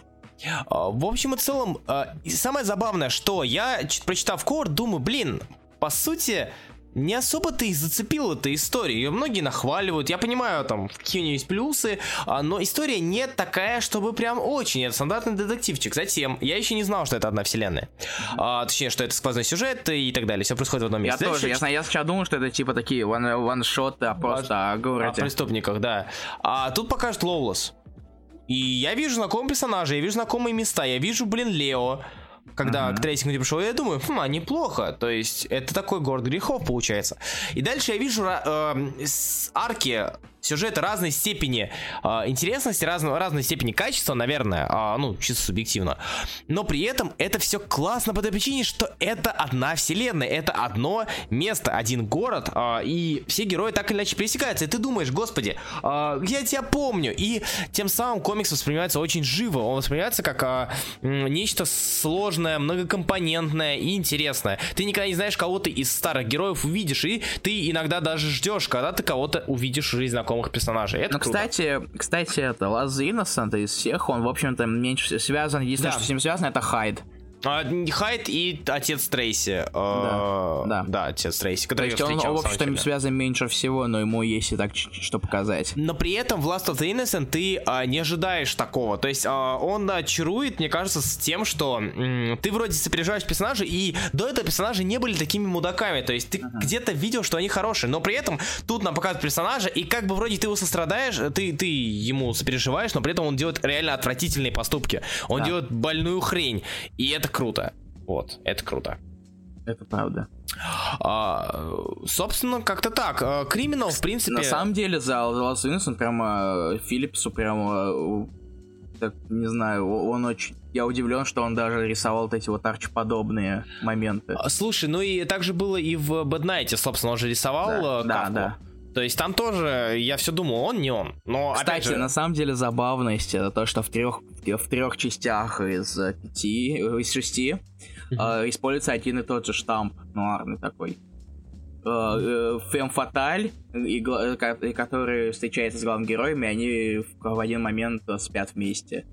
А, В общем и целом, а, самое забавное, что я, прочитав Core, думаю, блин, по сути, не особо-то и зацепила эта история. Ее многие нахваливают. Я понимаю, там, какие у нее есть плюсы, а, но история не такая, чтобы прям очень. Это стандартный детективчик. Затем, я еще не знал, что это одна вселенная. А, точнее, что это сквозной сюжет и так далее. Все происходит в одном Я месте. тоже, я, Дальше знаю, я сначала думал, что это типа такие ван- ваншоты, а просто о о городе. преступниках, да. А тут покажет Лоулес. И я вижу знакомые персонажи, я вижу знакомые места, я вижу, блин, Лео. Когда Мгм. к третьему не пришел, я думаю, хм, а неплохо. То есть, это такой город грехов получается. И дальше я вижу ра- эм, арки сюжета разной степени э, интересности, разной, разной степени качества, наверное, а, ну, чисто субъективно. Но при этом это все классно по той причине, что это одна вселенная, это одно место, один город, а, и все герои так или иначе пересекаются. И ты думаешь, господи, а, я тебя помню. И тем самым комикс воспринимается очень живо. Он воспринимается как м, нечто сложное, многокомпонентное и интересное. Ты никогда не знаешь, кого ты из старых героев увидишь, и ты иногда даже ждешь, когда ты кого-то увидишь уже из знакомых персонажей. Это Ну, круто. кстати, кстати, это Last Innocent из всех, он, в общем-то, меньше связан. Единственное, Да. что с ним связано, это Хайд. А, Хайд и отец Трейси. Да, э, да. Да, отец Трейси, То который есть её он, в общем-то, связан меньше всего, но ему есть и так что показать. Но при этом в Last of the Innocent ты а, не ожидаешь такого. То есть а, он да, чарует, мне кажется, с тем, что м, ты вроде сопереживаешь персонажа, и до этого персонажи не были такими мудаками. То есть ты где-то видел, что они хорошие, но при этом тут нам показывают персонажа, и как бы вроде ты его сострадаешь, ты, ты ему сопереживаешь, но при этом он делает реально отвратительные поступки. Он Да. делает больную хрень. И это круто. Вот, это круто. Это правда. А, собственно, как-то так. А, Криминал, в принципе... На самом деле, за Last Innocent прямо э, Филлипсу прямо, э, так, не знаю, он очень... Я удивлен, что он даже рисовал вот эти вот арчподобные моменты. А, Слушай, ну и так же было и в Night, собственно, он же рисовал Да, э, да, да. То есть там тоже, я все думал, он не он. Но Кстати, же, на самом деле забавность это то, что в трех в трех частях из э, пяти, э, из шести э, используется один и тот же штамп нуарный такой. Э, э, Фем Фаталь, и э, ко- и который встречается с главными героями, они в один момент э, спят вместе.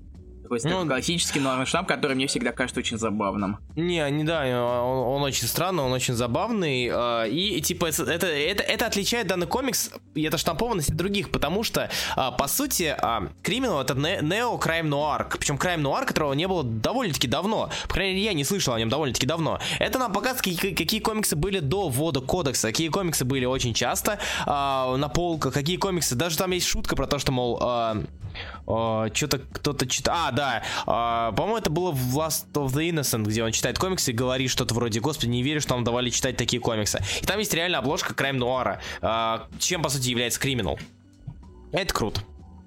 Такой Ну, классический нуарный штамп, который мне всегда кажется очень забавным. не, не да, он, он очень странный, он очень забавный. э, И типа это, это, это, отличает данный комикс и это штампованность от других, потому что, а, по сути, Криминал это нео крайм нуар. Причем крайм нуар, которого не было довольно-таки давно. По крайней мере, я не слышал о нем довольно-таки давно. Это нам показывает, какие, какие комиксы были до ввода кодекса, какие комиксы были очень часто а, на полках, какие комиксы. Даже там есть шутка про то, что, мол, что-то кто-то читает. А, да. а, по-моему, это было в Last of the Innocent, где он читает комиксы и говорит что-то вроде Господи, не верю, что нам давали читать такие комиксы. И там есть реально обложка Крайм Нуара. а, чем, по сути, является криминал. Это круто.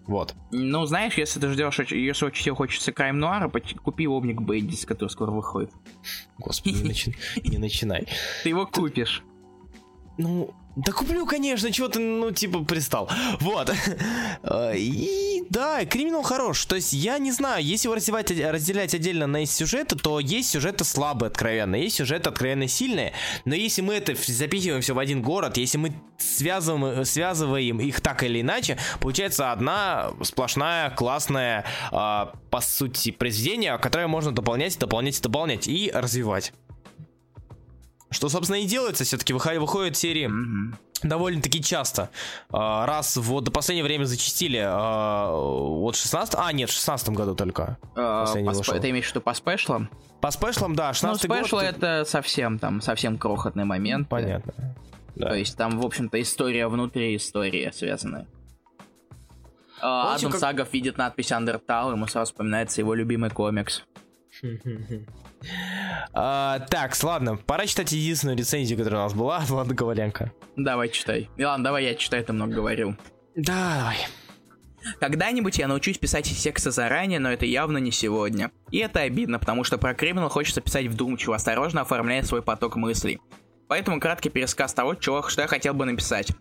Вот. Ну, знаешь, если ты ждешь, если очень тебе хочется крайм нуара, купи Омник Бендис, который скоро выходит. Господи, не начинай. Ты его купишь. Ну, да куплю, конечно, чего ты, ну, типа, пристал. Вот. Э, И да, криминал хорош. То есть, я не знаю, если его разделять, разделять отдельно на сюжеты, то есть сюжеты слабые, откровенно, есть сюжеты откровенно сильные. Но если мы это запихиваем все в один город, если мы связываем, связываем их так или иначе, получается одна сплошная, классная, а, по сути, произведение, которое можно дополнять, дополнять, дополнять и развивать. Что, собственно, и делается, все-таки выходят серии mm-hmm. довольно-таки часто. А, раз вот до последнего время зачистили. А, вот 16 А, нет, в 16 году только. По сп... Ты имеешь в виду по спешлам? По спешлам, да, 16 ну, спешл это совсем там, совсем крохотный момент. Понятно. Да. То есть там, в общем-то, история внутри истории связанная. Uh, Адам как... Сагов видит надпись Undertale, ему сразу вспоминается его любимый комикс. А, так, ладно, пора читать единственную рецензию, которая у нас была от Влада Коваленко. Давай читай. Милан, давай я читаю, ты много говорил. Да, давай. Когда-нибудь я научусь писать тексты заранее, но это явно не сегодня. И это обидно, потому что про криминал хочется писать вдумчиво, осторожно оформляя свой поток мыслей. Поэтому краткий пересказ того, чего, что я хотел бы написать.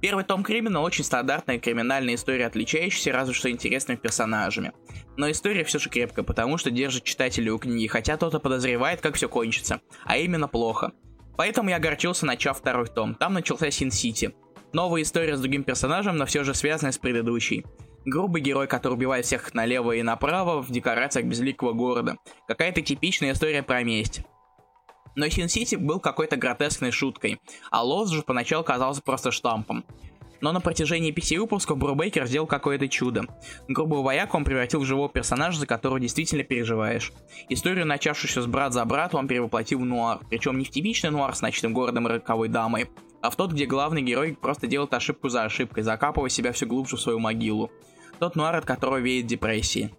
Первый том Криминал очень стандартная криминальная история, отличающаяся разве что интересными персонажами. Но история все же крепкая, потому что держит читателя у книги, хотя тот и подозревает, как все кончится, а именно плохо. Поэтому я огорчился, начав второй том. Там начался Син-Сити. Новая история с другим персонажем, но все же связанная с предыдущей. Грубый герой, который убивает всех налево и направо в декорациях безликого города. Какая-то типичная история про месть. Но Син-Сити был какой-то гротескной шуткой, а Лос же поначалу казался просто штампом. Но на протяжении пяти выпусков Брубейкер сделал какое-то чудо. Грубого вояку он превратил в живого персонажа, за которого действительно переживаешь. Историю, начавшуюся с брат за брат, он перевоплотил в нуар. Причем не в типичный нуар с ночным городом и роковой дамой, а в тот, где главный герой просто делает ошибку за ошибкой, закапывая себя все глубже в свою могилу. Тот нуар, от которого веет депрессии.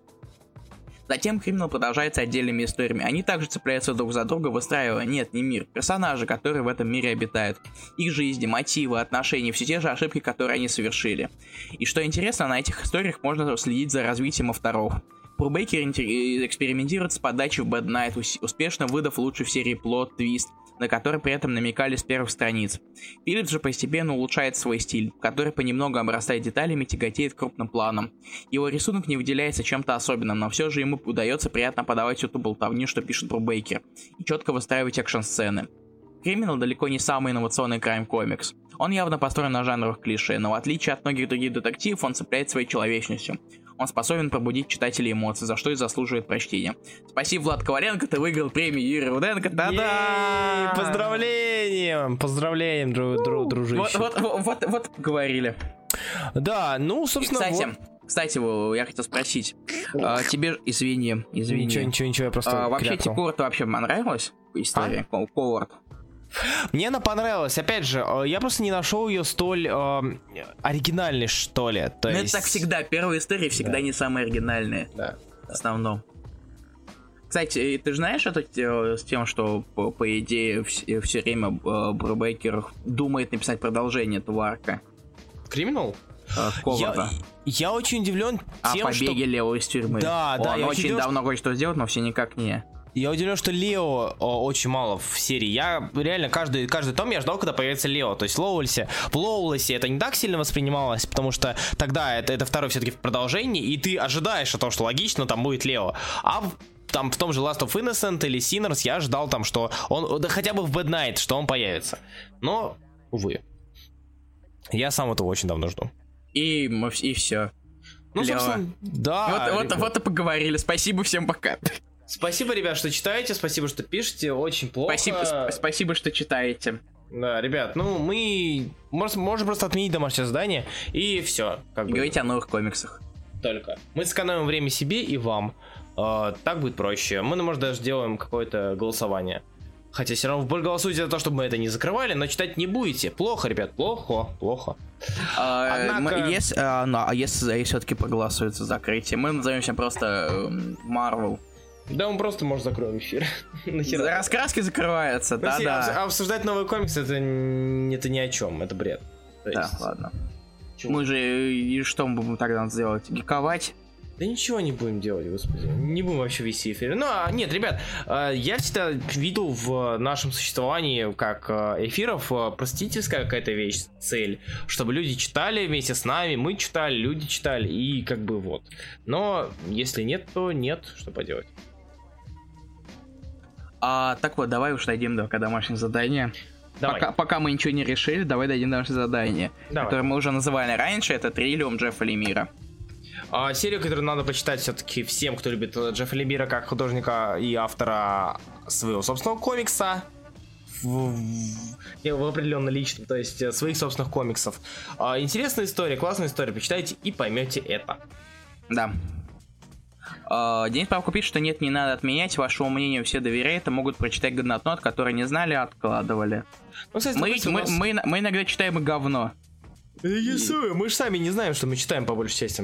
Затем криминал продолжается отдельными историями. Они также цепляются друг за друга, выстраивая, нет, не мир, персонажи, которые в этом мире обитают. Их жизни, мотивы, отношения, все те же ошибки, которые они совершили. И что интересно, на этих историях можно следить за развитием авторов. Брубейкер экспериментирует с подачей в Bad Night, успешно выдав лучший в серии плод, твист, на который при этом намекали с первых страниц. Филлипс же постепенно улучшает свой стиль, который понемногу обрастает деталями, тяготеет крупным планом. Его рисунок не выделяется чем-то особенным, но все же ему удается приятно подавать всю ту болтовню, что пишет Брубейкер, и четко выстраивать экшн-сцены. Криминал далеко не самый инновационный крайм-комикс. Он явно построен на жанровых клише, но в отличие от многих других детективов, он цепляет своей человечностью. Он способен пробудить читателей эмоции, за что и заслуживает прочтения. Спасибо, Влад Коваленко, ты выиграл премию Юрия Руденко. Да-да! Поздравлением! Поздравляем, дру, дру, дружище. Вот, вот, вот, вот говорили. Да, ну, собственно, и, кстати, вот... Кстати, я хотел спросить, а, тебе, извини, извини. Ничего, ничего, ничего, я просто а, Вообще, тебе Коворт вообще понравилась история? А? Коворт. Мне она понравилась. Опять же, э, я просто не нашел ее столь э, оригинальной, что ли. То ну, есть... это так всегда. Первые истории всегда да. не самые оригинальные. Да. В основном. Кстати, ты же знаешь это э, с тем, что, по, по идее, все, все время э, Брубейкер думает написать продолжение этого арка? Криминал? Я, я очень удивлен тем, О побеге что... Лео из тюрьмы. Да, Он да. Он очень удивлен, давно что... хочет что сделать, но все никак не. Я удивлен, что Лео о, очень мало в серии. Я реально каждый, каждый том я ждал, когда появится Лео. То есть Лоулесе, в Лоулесе это не так сильно воспринималось, потому что тогда это, это второй все-таки в продолжении, и ты ожидаешь о том, что логично, там будет Лео. А в там в том же Last of Innocent или Sinners я ждал там, что он, да хотя бы в Bad Night, что он появится. Но, увы. Я сам этого очень давно жду. И, и все. Ну, Лео. собственно, да. Вот, вот, вот и поговорили. Спасибо, всем пока. Спасибо, ребят, что читаете, спасибо, что пишете, очень плохо. Спасибо, спасибо что читаете. Да, ребят, ну мы можем, можем просто отменить домашнее задание и все. Как и бы. говорить о новых комиксах. Только. Мы сэкономим время себе и вам. Э, так будет проще. Мы, ну, может, даже сделаем какое-то голосование. Хотя все равно вы голосуете за то, чтобы мы это не закрывали, но читать не будете. Плохо, ребят, плохо, плохо. А, Однако... если, а, а если все-таки проголосуют за закрытие, мы назовемся просто Marvel. Да, он просто может закроем эфир. Раскраски закрываются, да, да. Обсуждать новый комикс это, это ни о чем, это бред. Да, ладно. Мы же и что мы будем тогда сделать? Гиковать? Да ничего не будем делать, господи. Не будем вообще вести эфир. Ну, а, нет, ребят, а, я всегда видел в нашем существовании, как а, эфиров, простительская какая-то вещь, цель, чтобы люди читали вместе с нами, мы читали, люди читали, и как бы вот. Но если нет, то нет, что поделать. А, так вот, давай уж дойдем до домашнего задания. Давай. Пока, пока мы ничего не решили, давай дадим домашнее задание, давай. которое мы уже называли раньше, это Триллиум Джеффа Лемира. А, серию, которую надо почитать все-таки всем, кто любит Джеффа Лемира как художника и автора своего собственного комикса. в, в, в определенно личном, то есть э, своих собственных комиксов. А, интересная история, классная история, почитайте и поймете это. Да. Uh, Денис Павку пишет, что нет, не надо отменять, вашему мнению все доверяют, а могут прочитать годнотнот, которые не знали, а откладывали. Ну, кстати, мы, мы, нас... мы, мы иногда читаем говно. Рисую, мы же сами не знаем, что мы читаем по большей части.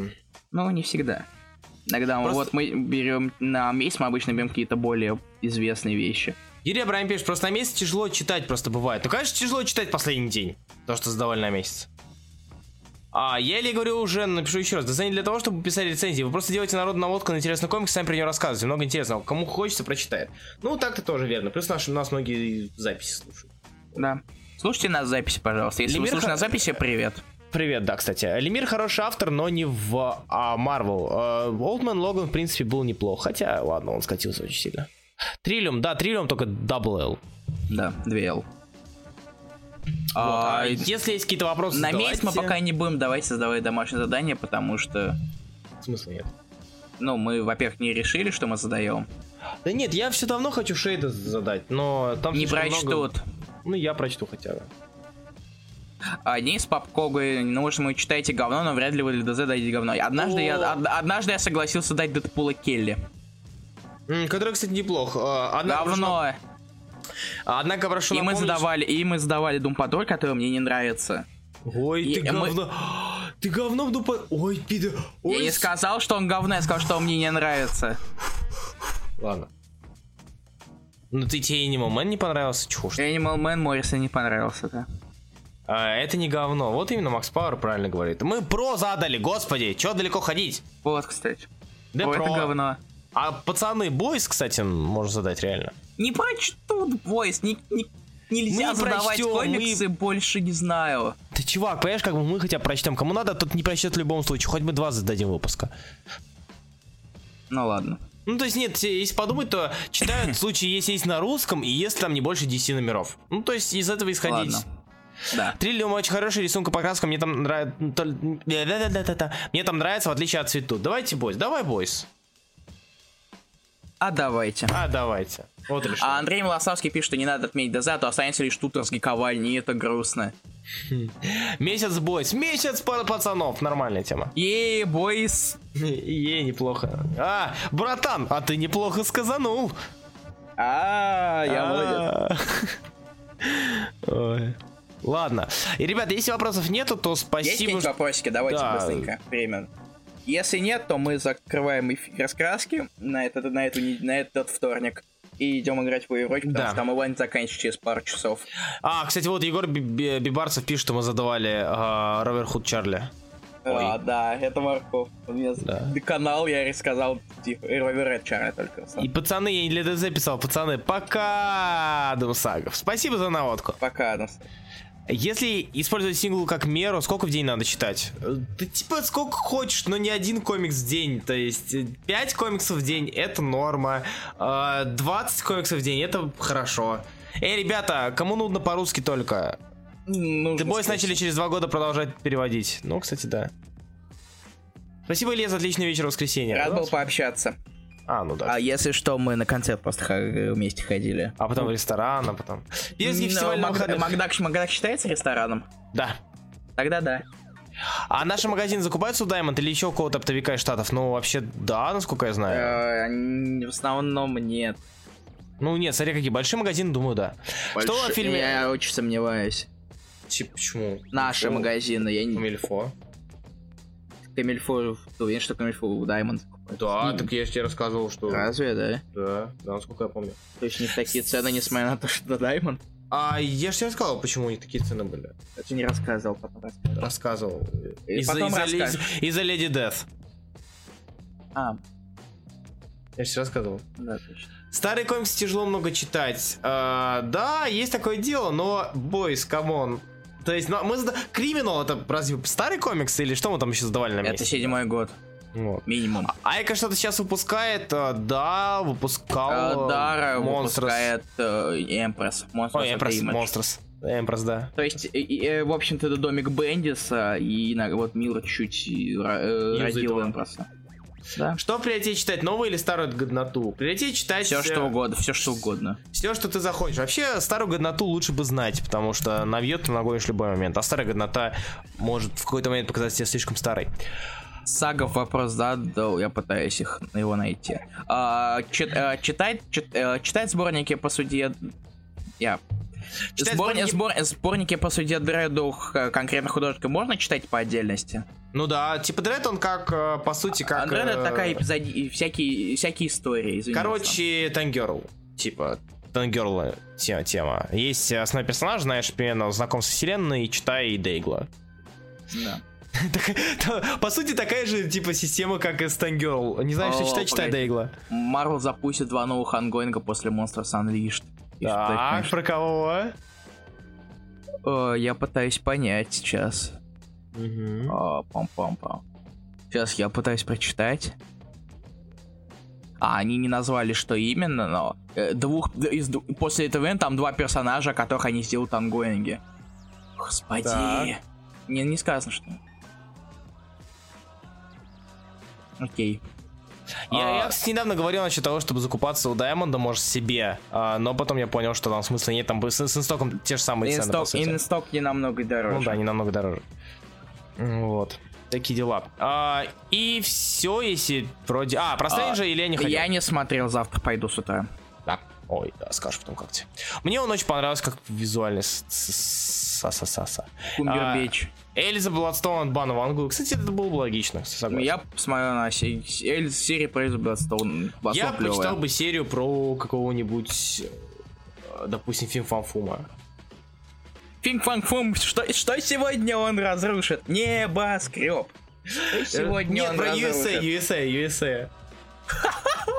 Ну, не всегда. Иногда Просто... вот мы берем на месяц, мы обычно берем какие-то более известные вещи. Юрий Абрахам пишет, просто на месяц тяжело читать просто бывает. Ну, конечно, тяжело читать последний день, то, что сдавали на месяц. А, я или говорю уже, напишу еще раз. Да не для того, чтобы писать рецензии. Вы просто делаете народную наводку на интересный комикс, сами про него рассказываете. Много интересного. Кому хочется, прочитает. Ну, так-то тоже верно. Плюс наши, нас многие записи слушают. Да. Слушайте нас записи, пожалуйста. Если Лемир вы слушаете х... на записи, привет. Привет, да, кстати. Лемир хороший автор, но не в а, Marvel. Олдман Логан, в принципе, был неплох. Хотя, ладно, он скатился очень сильно. Триллиум, да, Триллиум только Double L. Да, 2 L. А, вот, а если есть какие-то вопросы, На давайте... месяц мы пока не будем давать создавать домашнее задание, потому что... Смысла нет. Ну, мы, во-первых, не решили, что мы задаем. Да нет, я все давно хочу Шейда задать, но там Не прочтут. Много... Ну, я прочту хотя бы. А Денис Попко говорит, ну, может, вы читаете говно, но вряд ли вы для ДЗ дадите говно. Однажды, я, од, однажды я согласился дать Дэдпула Келли. Который, кстати, неплох. А, одна говно. Прошло... Однако прошу и напомнить... мы задавали, и мы задавали Doom Patrol, который мне не нравится. Ой, и ты говно. Мы... Ты говно в Doom Ой, пидор. Я не сказал, что он говно, я сказал, что он мне не нравится. Ладно. Ну ты тебе Animal Man не понравился? Чушь. Animal Man Морриса не понравился, да. А, это не говно. Вот именно Макс Пауэр правильно говорит. Мы про задали, господи, чё далеко ходить? Вот, кстати. Да про. это говно. А пацаны, бойс, кстати, можно задать реально. Не прочтут бойс, не, не, нельзя мы задавать прочтем, комиксы, мы... больше не знаю. Ты чувак, понимаешь, как бы мы хотя прочтем. Кому надо, тот не прочтет в любом случае. Хоть мы два зададим выпуска. Ну ладно. Ну, то есть, нет, если подумать, то читают в случае, если есть на русском, и если там не больше 10 номеров. Ну, то есть, из этого исходить. Ладно. Да. Триллиум очень хороший, рисунка покраска, мне там нравится... Мне там нравится, в отличие от цвету. Давайте, бойс, давай, бойс. А давайте. А давайте. Вот и А Андрей Милосавский пишет, что не надо отметить ДЗ, а то останется лишь тут разгиковальни, и это грустно. Месяц бойс, месяц пацанов, нормальная тема. Ей, бойс. Ей, неплохо. А, братан, а ты неплохо сказанул. А, я молодец. Ладно. И, ребята, если вопросов нету, то спасибо. Есть вопросики? Давайте быстренько. Время. Если нет, то мы закрываем эфир раскраски на этот, на, эту, на этот вторник и идем играть в Overwatch, потому да. что там онлайн заканчивается через пару часов. А, кстати, вот Егор Бибарцев пишет, что мы задавали uh, Ровер Худ Чарли. А, да, это Марков. У меня да. канал, я рассказал, типа, Ровер Чарли только. Сам. И пацаны, я не для ДЗ писал, пацаны, пока, Думсагов. Спасибо за наводку. Пока, Думсагов. Если использовать сингл как меру, сколько в день надо читать? Да типа сколько хочешь, но не один комикс в день. То есть 5 комиксов в день это норма, 20 а, комиксов в день это хорошо. Эй, ребята, кому нужно по-русски только? Нужно The Boys начали через два года продолжать переводить. Ну, кстати, да. Спасибо, Илья, за отличный вечер в воскресенье. Рад был пообщаться. А, ну да. А если что, мы на концерт просто вместе ходили. А потом в ресторан, а потом... Пирский фестиваль на выходных. Макдак, Макдак считается рестораном? Да. Тогда да. А наши магазины закупаются у Diamond или еще у кого-то оптовика из Штатов? Ну, вообще, да, насколько я знаю. Э, в основном нет. Ну, нет, смотри, какие большие магазины, думаю, да. Что в фильме... Я очень сомневаюсь. Типа, почему? Наши магазины, я не... Камильфо. Камильфо, ты уверен, что Камильфо у Diamond? Да, так я же тебе рассказывал, что... Разве, да? Да, да, насколько я помню. То есть не такие цены, несмотря на то, что это Даймонд? А я же тебе рассказал, почему у них такие цены были. Ты не рассказывал, потом рассказывал. Рассказывал. Из-за из Lady Death. А. Я же рассказывал. Да, точно. Старые комиксы тяжело много читать. А, да, есть такое дело, но, boys, come on. То есть, ну, мы... Криминал это разве старый комикс или что мы там еще сдавали на месте? Это седьмой год. Вот. Минимум. А Айка что-то сейчас выпускает, э, да, выпускал. Э, Дара выпускает э, Эмпресс. Ой, Эмпресс, Монстрос. Эмпресс, да. То есть, и, и, в общем-то, это домик Бендиса, и вот Милра чуть-чуть родил Эмпресса. Да. Что приоритет читать, новую или старую годноту? Приоритет читать... Все э, что угодно, все что угодно. Все, что ты захочешь. Вообще, старую годноту лучше бы знать, потому что навьет ты нагонишь в любой момент. А старая годнота может в какой-то момент показаться тебе слишком старой. Сагов вопрос задал, я пытаюсь их его найти. А, чит- а, читать, чит- э, читать сборники по судье... Я... Читать Сборни- сборники- сбор- Сборники по судье Дреду х- конкретно художника можно читать по отдельности? Ну да, типа Дред, он как, э, по сути, как... Андре это э, такая эпизоди... всякие, всякие истории, извините. Короче, Тангерл. Типа, Тангерл тема, тема. Есть основной персонаж, знаешь, примерно знаком со вселенной, читай Дейгла. Да. По сути, такая же, типа, система, как и Стангерл. Не знаешь, что читать, читай. Дейгла. Марвел запустит два новых ангоинга после Monsters Unleashed. Так, про кого? Э, Я пытаюсь понять сейчас. Пам-пам-пам. Сейчас я пытаюсь прочитать. А, они не назвали, что именно, но э, двух из после этого ивента там два персонажа, которых они сделают ангоинги. Господи. Так. Не, не сказано, что. Окей. Я, А. я, кстати, недавно говорил насчет того, чтобы закупаться у Даймонда, может, себе. а, но потом я понял, что там смысла нет. Там с, с инстоком те же самые цены, Инсток, сути. инсток не намного дороже. Ну да, они намного дороже. Вот. Такие дела. А, и все, если вроде... А, про Стрэнджа или я не хотел? Я не смотрел, завтра пойду с утра. Да. Ой, да, скажешь потом как тебе. Мне он очень понравился, как визуально са-са-са-са. Кумбербич. Эльза Бладстоун от Бана Вангу. Кстати, это было бы логично, согласен. Я посмотрел на се- се- серию про Эльзу Бладстоун. Я Бладстоун клёвая. прочитал бы серию про какого-нибудь, э, допустим, фильм Фанфума. Финг фанг фум, что, что сегодня он разрушит? Небоскреб. Что сегодня Нет, он про разрушит? USA, USA, USA.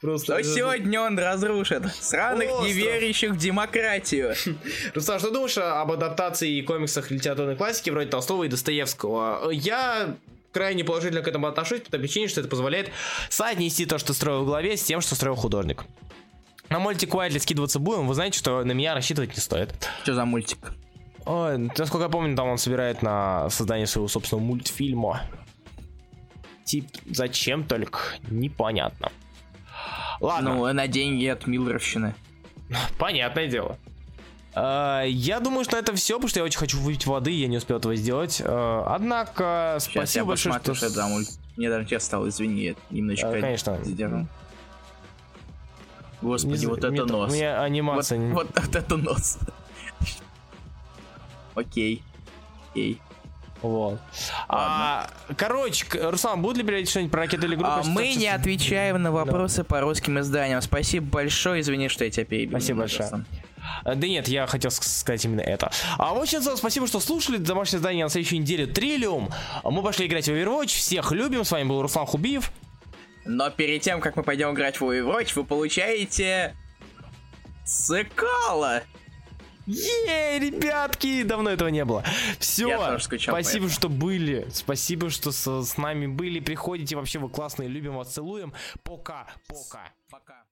Просто... Что сегодня он разрушит? Сраных Остров. неверящих в демократию. Руслан, что думаешь об адаптации и комиксах литературной классики вроде Толстого и Достоевского? Я крайне положительно к этому отношусь по той причине, что это позволяет соотнести то, что строил в голове, с тем, что строил художник. На мультик Уайдли скидываться будем, вы знаете, что на меня рассчитывать не стоит. Что за мультик? Ой, насколько я помню, там он собирает на создание своего собственного мультфильма. Тип, зачем только, непонятно. Ладно, Ну, на деньги от Миллеровщины. понятное дело. А, Я думаю, что это все, потому что я очень хочу выпить воды, я не успел этого сделать. А, Однако, Сейчас спасибо я большое, что... за мультик. Мне даже честно стало, извини, я немножечко А, конечно. задержал. Господи, Не вот это мне- нос. Мне Вот, анимация... вот, вот это нос. Окей. Окей. Вот. А, короче, к- Руслан, будет ли переводить что-нибудь про ракеты или группу? А мы не отвечаем на вопросы по русским изданиям. Спасибо большое, извини, что я тебя перебил. Спасибо большое. А, Да нет, я хотел ск- сказать именно это. А в общем, спасибо, что слушали. Домашнее задание на следующей неделе Триллиум. А Мы пошли играть в Overwatch. Всех любим. С вами был Руслан Хубиев. Но перед тем, как мы пойдем играть в Overwatch, вы получаете... Цикала! Ей, ребятки! Давно этого не было. Все. Скучал Спасибо, этому. что были. Спасибо, что со- с нами были. Приходите. Вообще вы классные. Любим вас, целуем. Пока. Пока. Пока.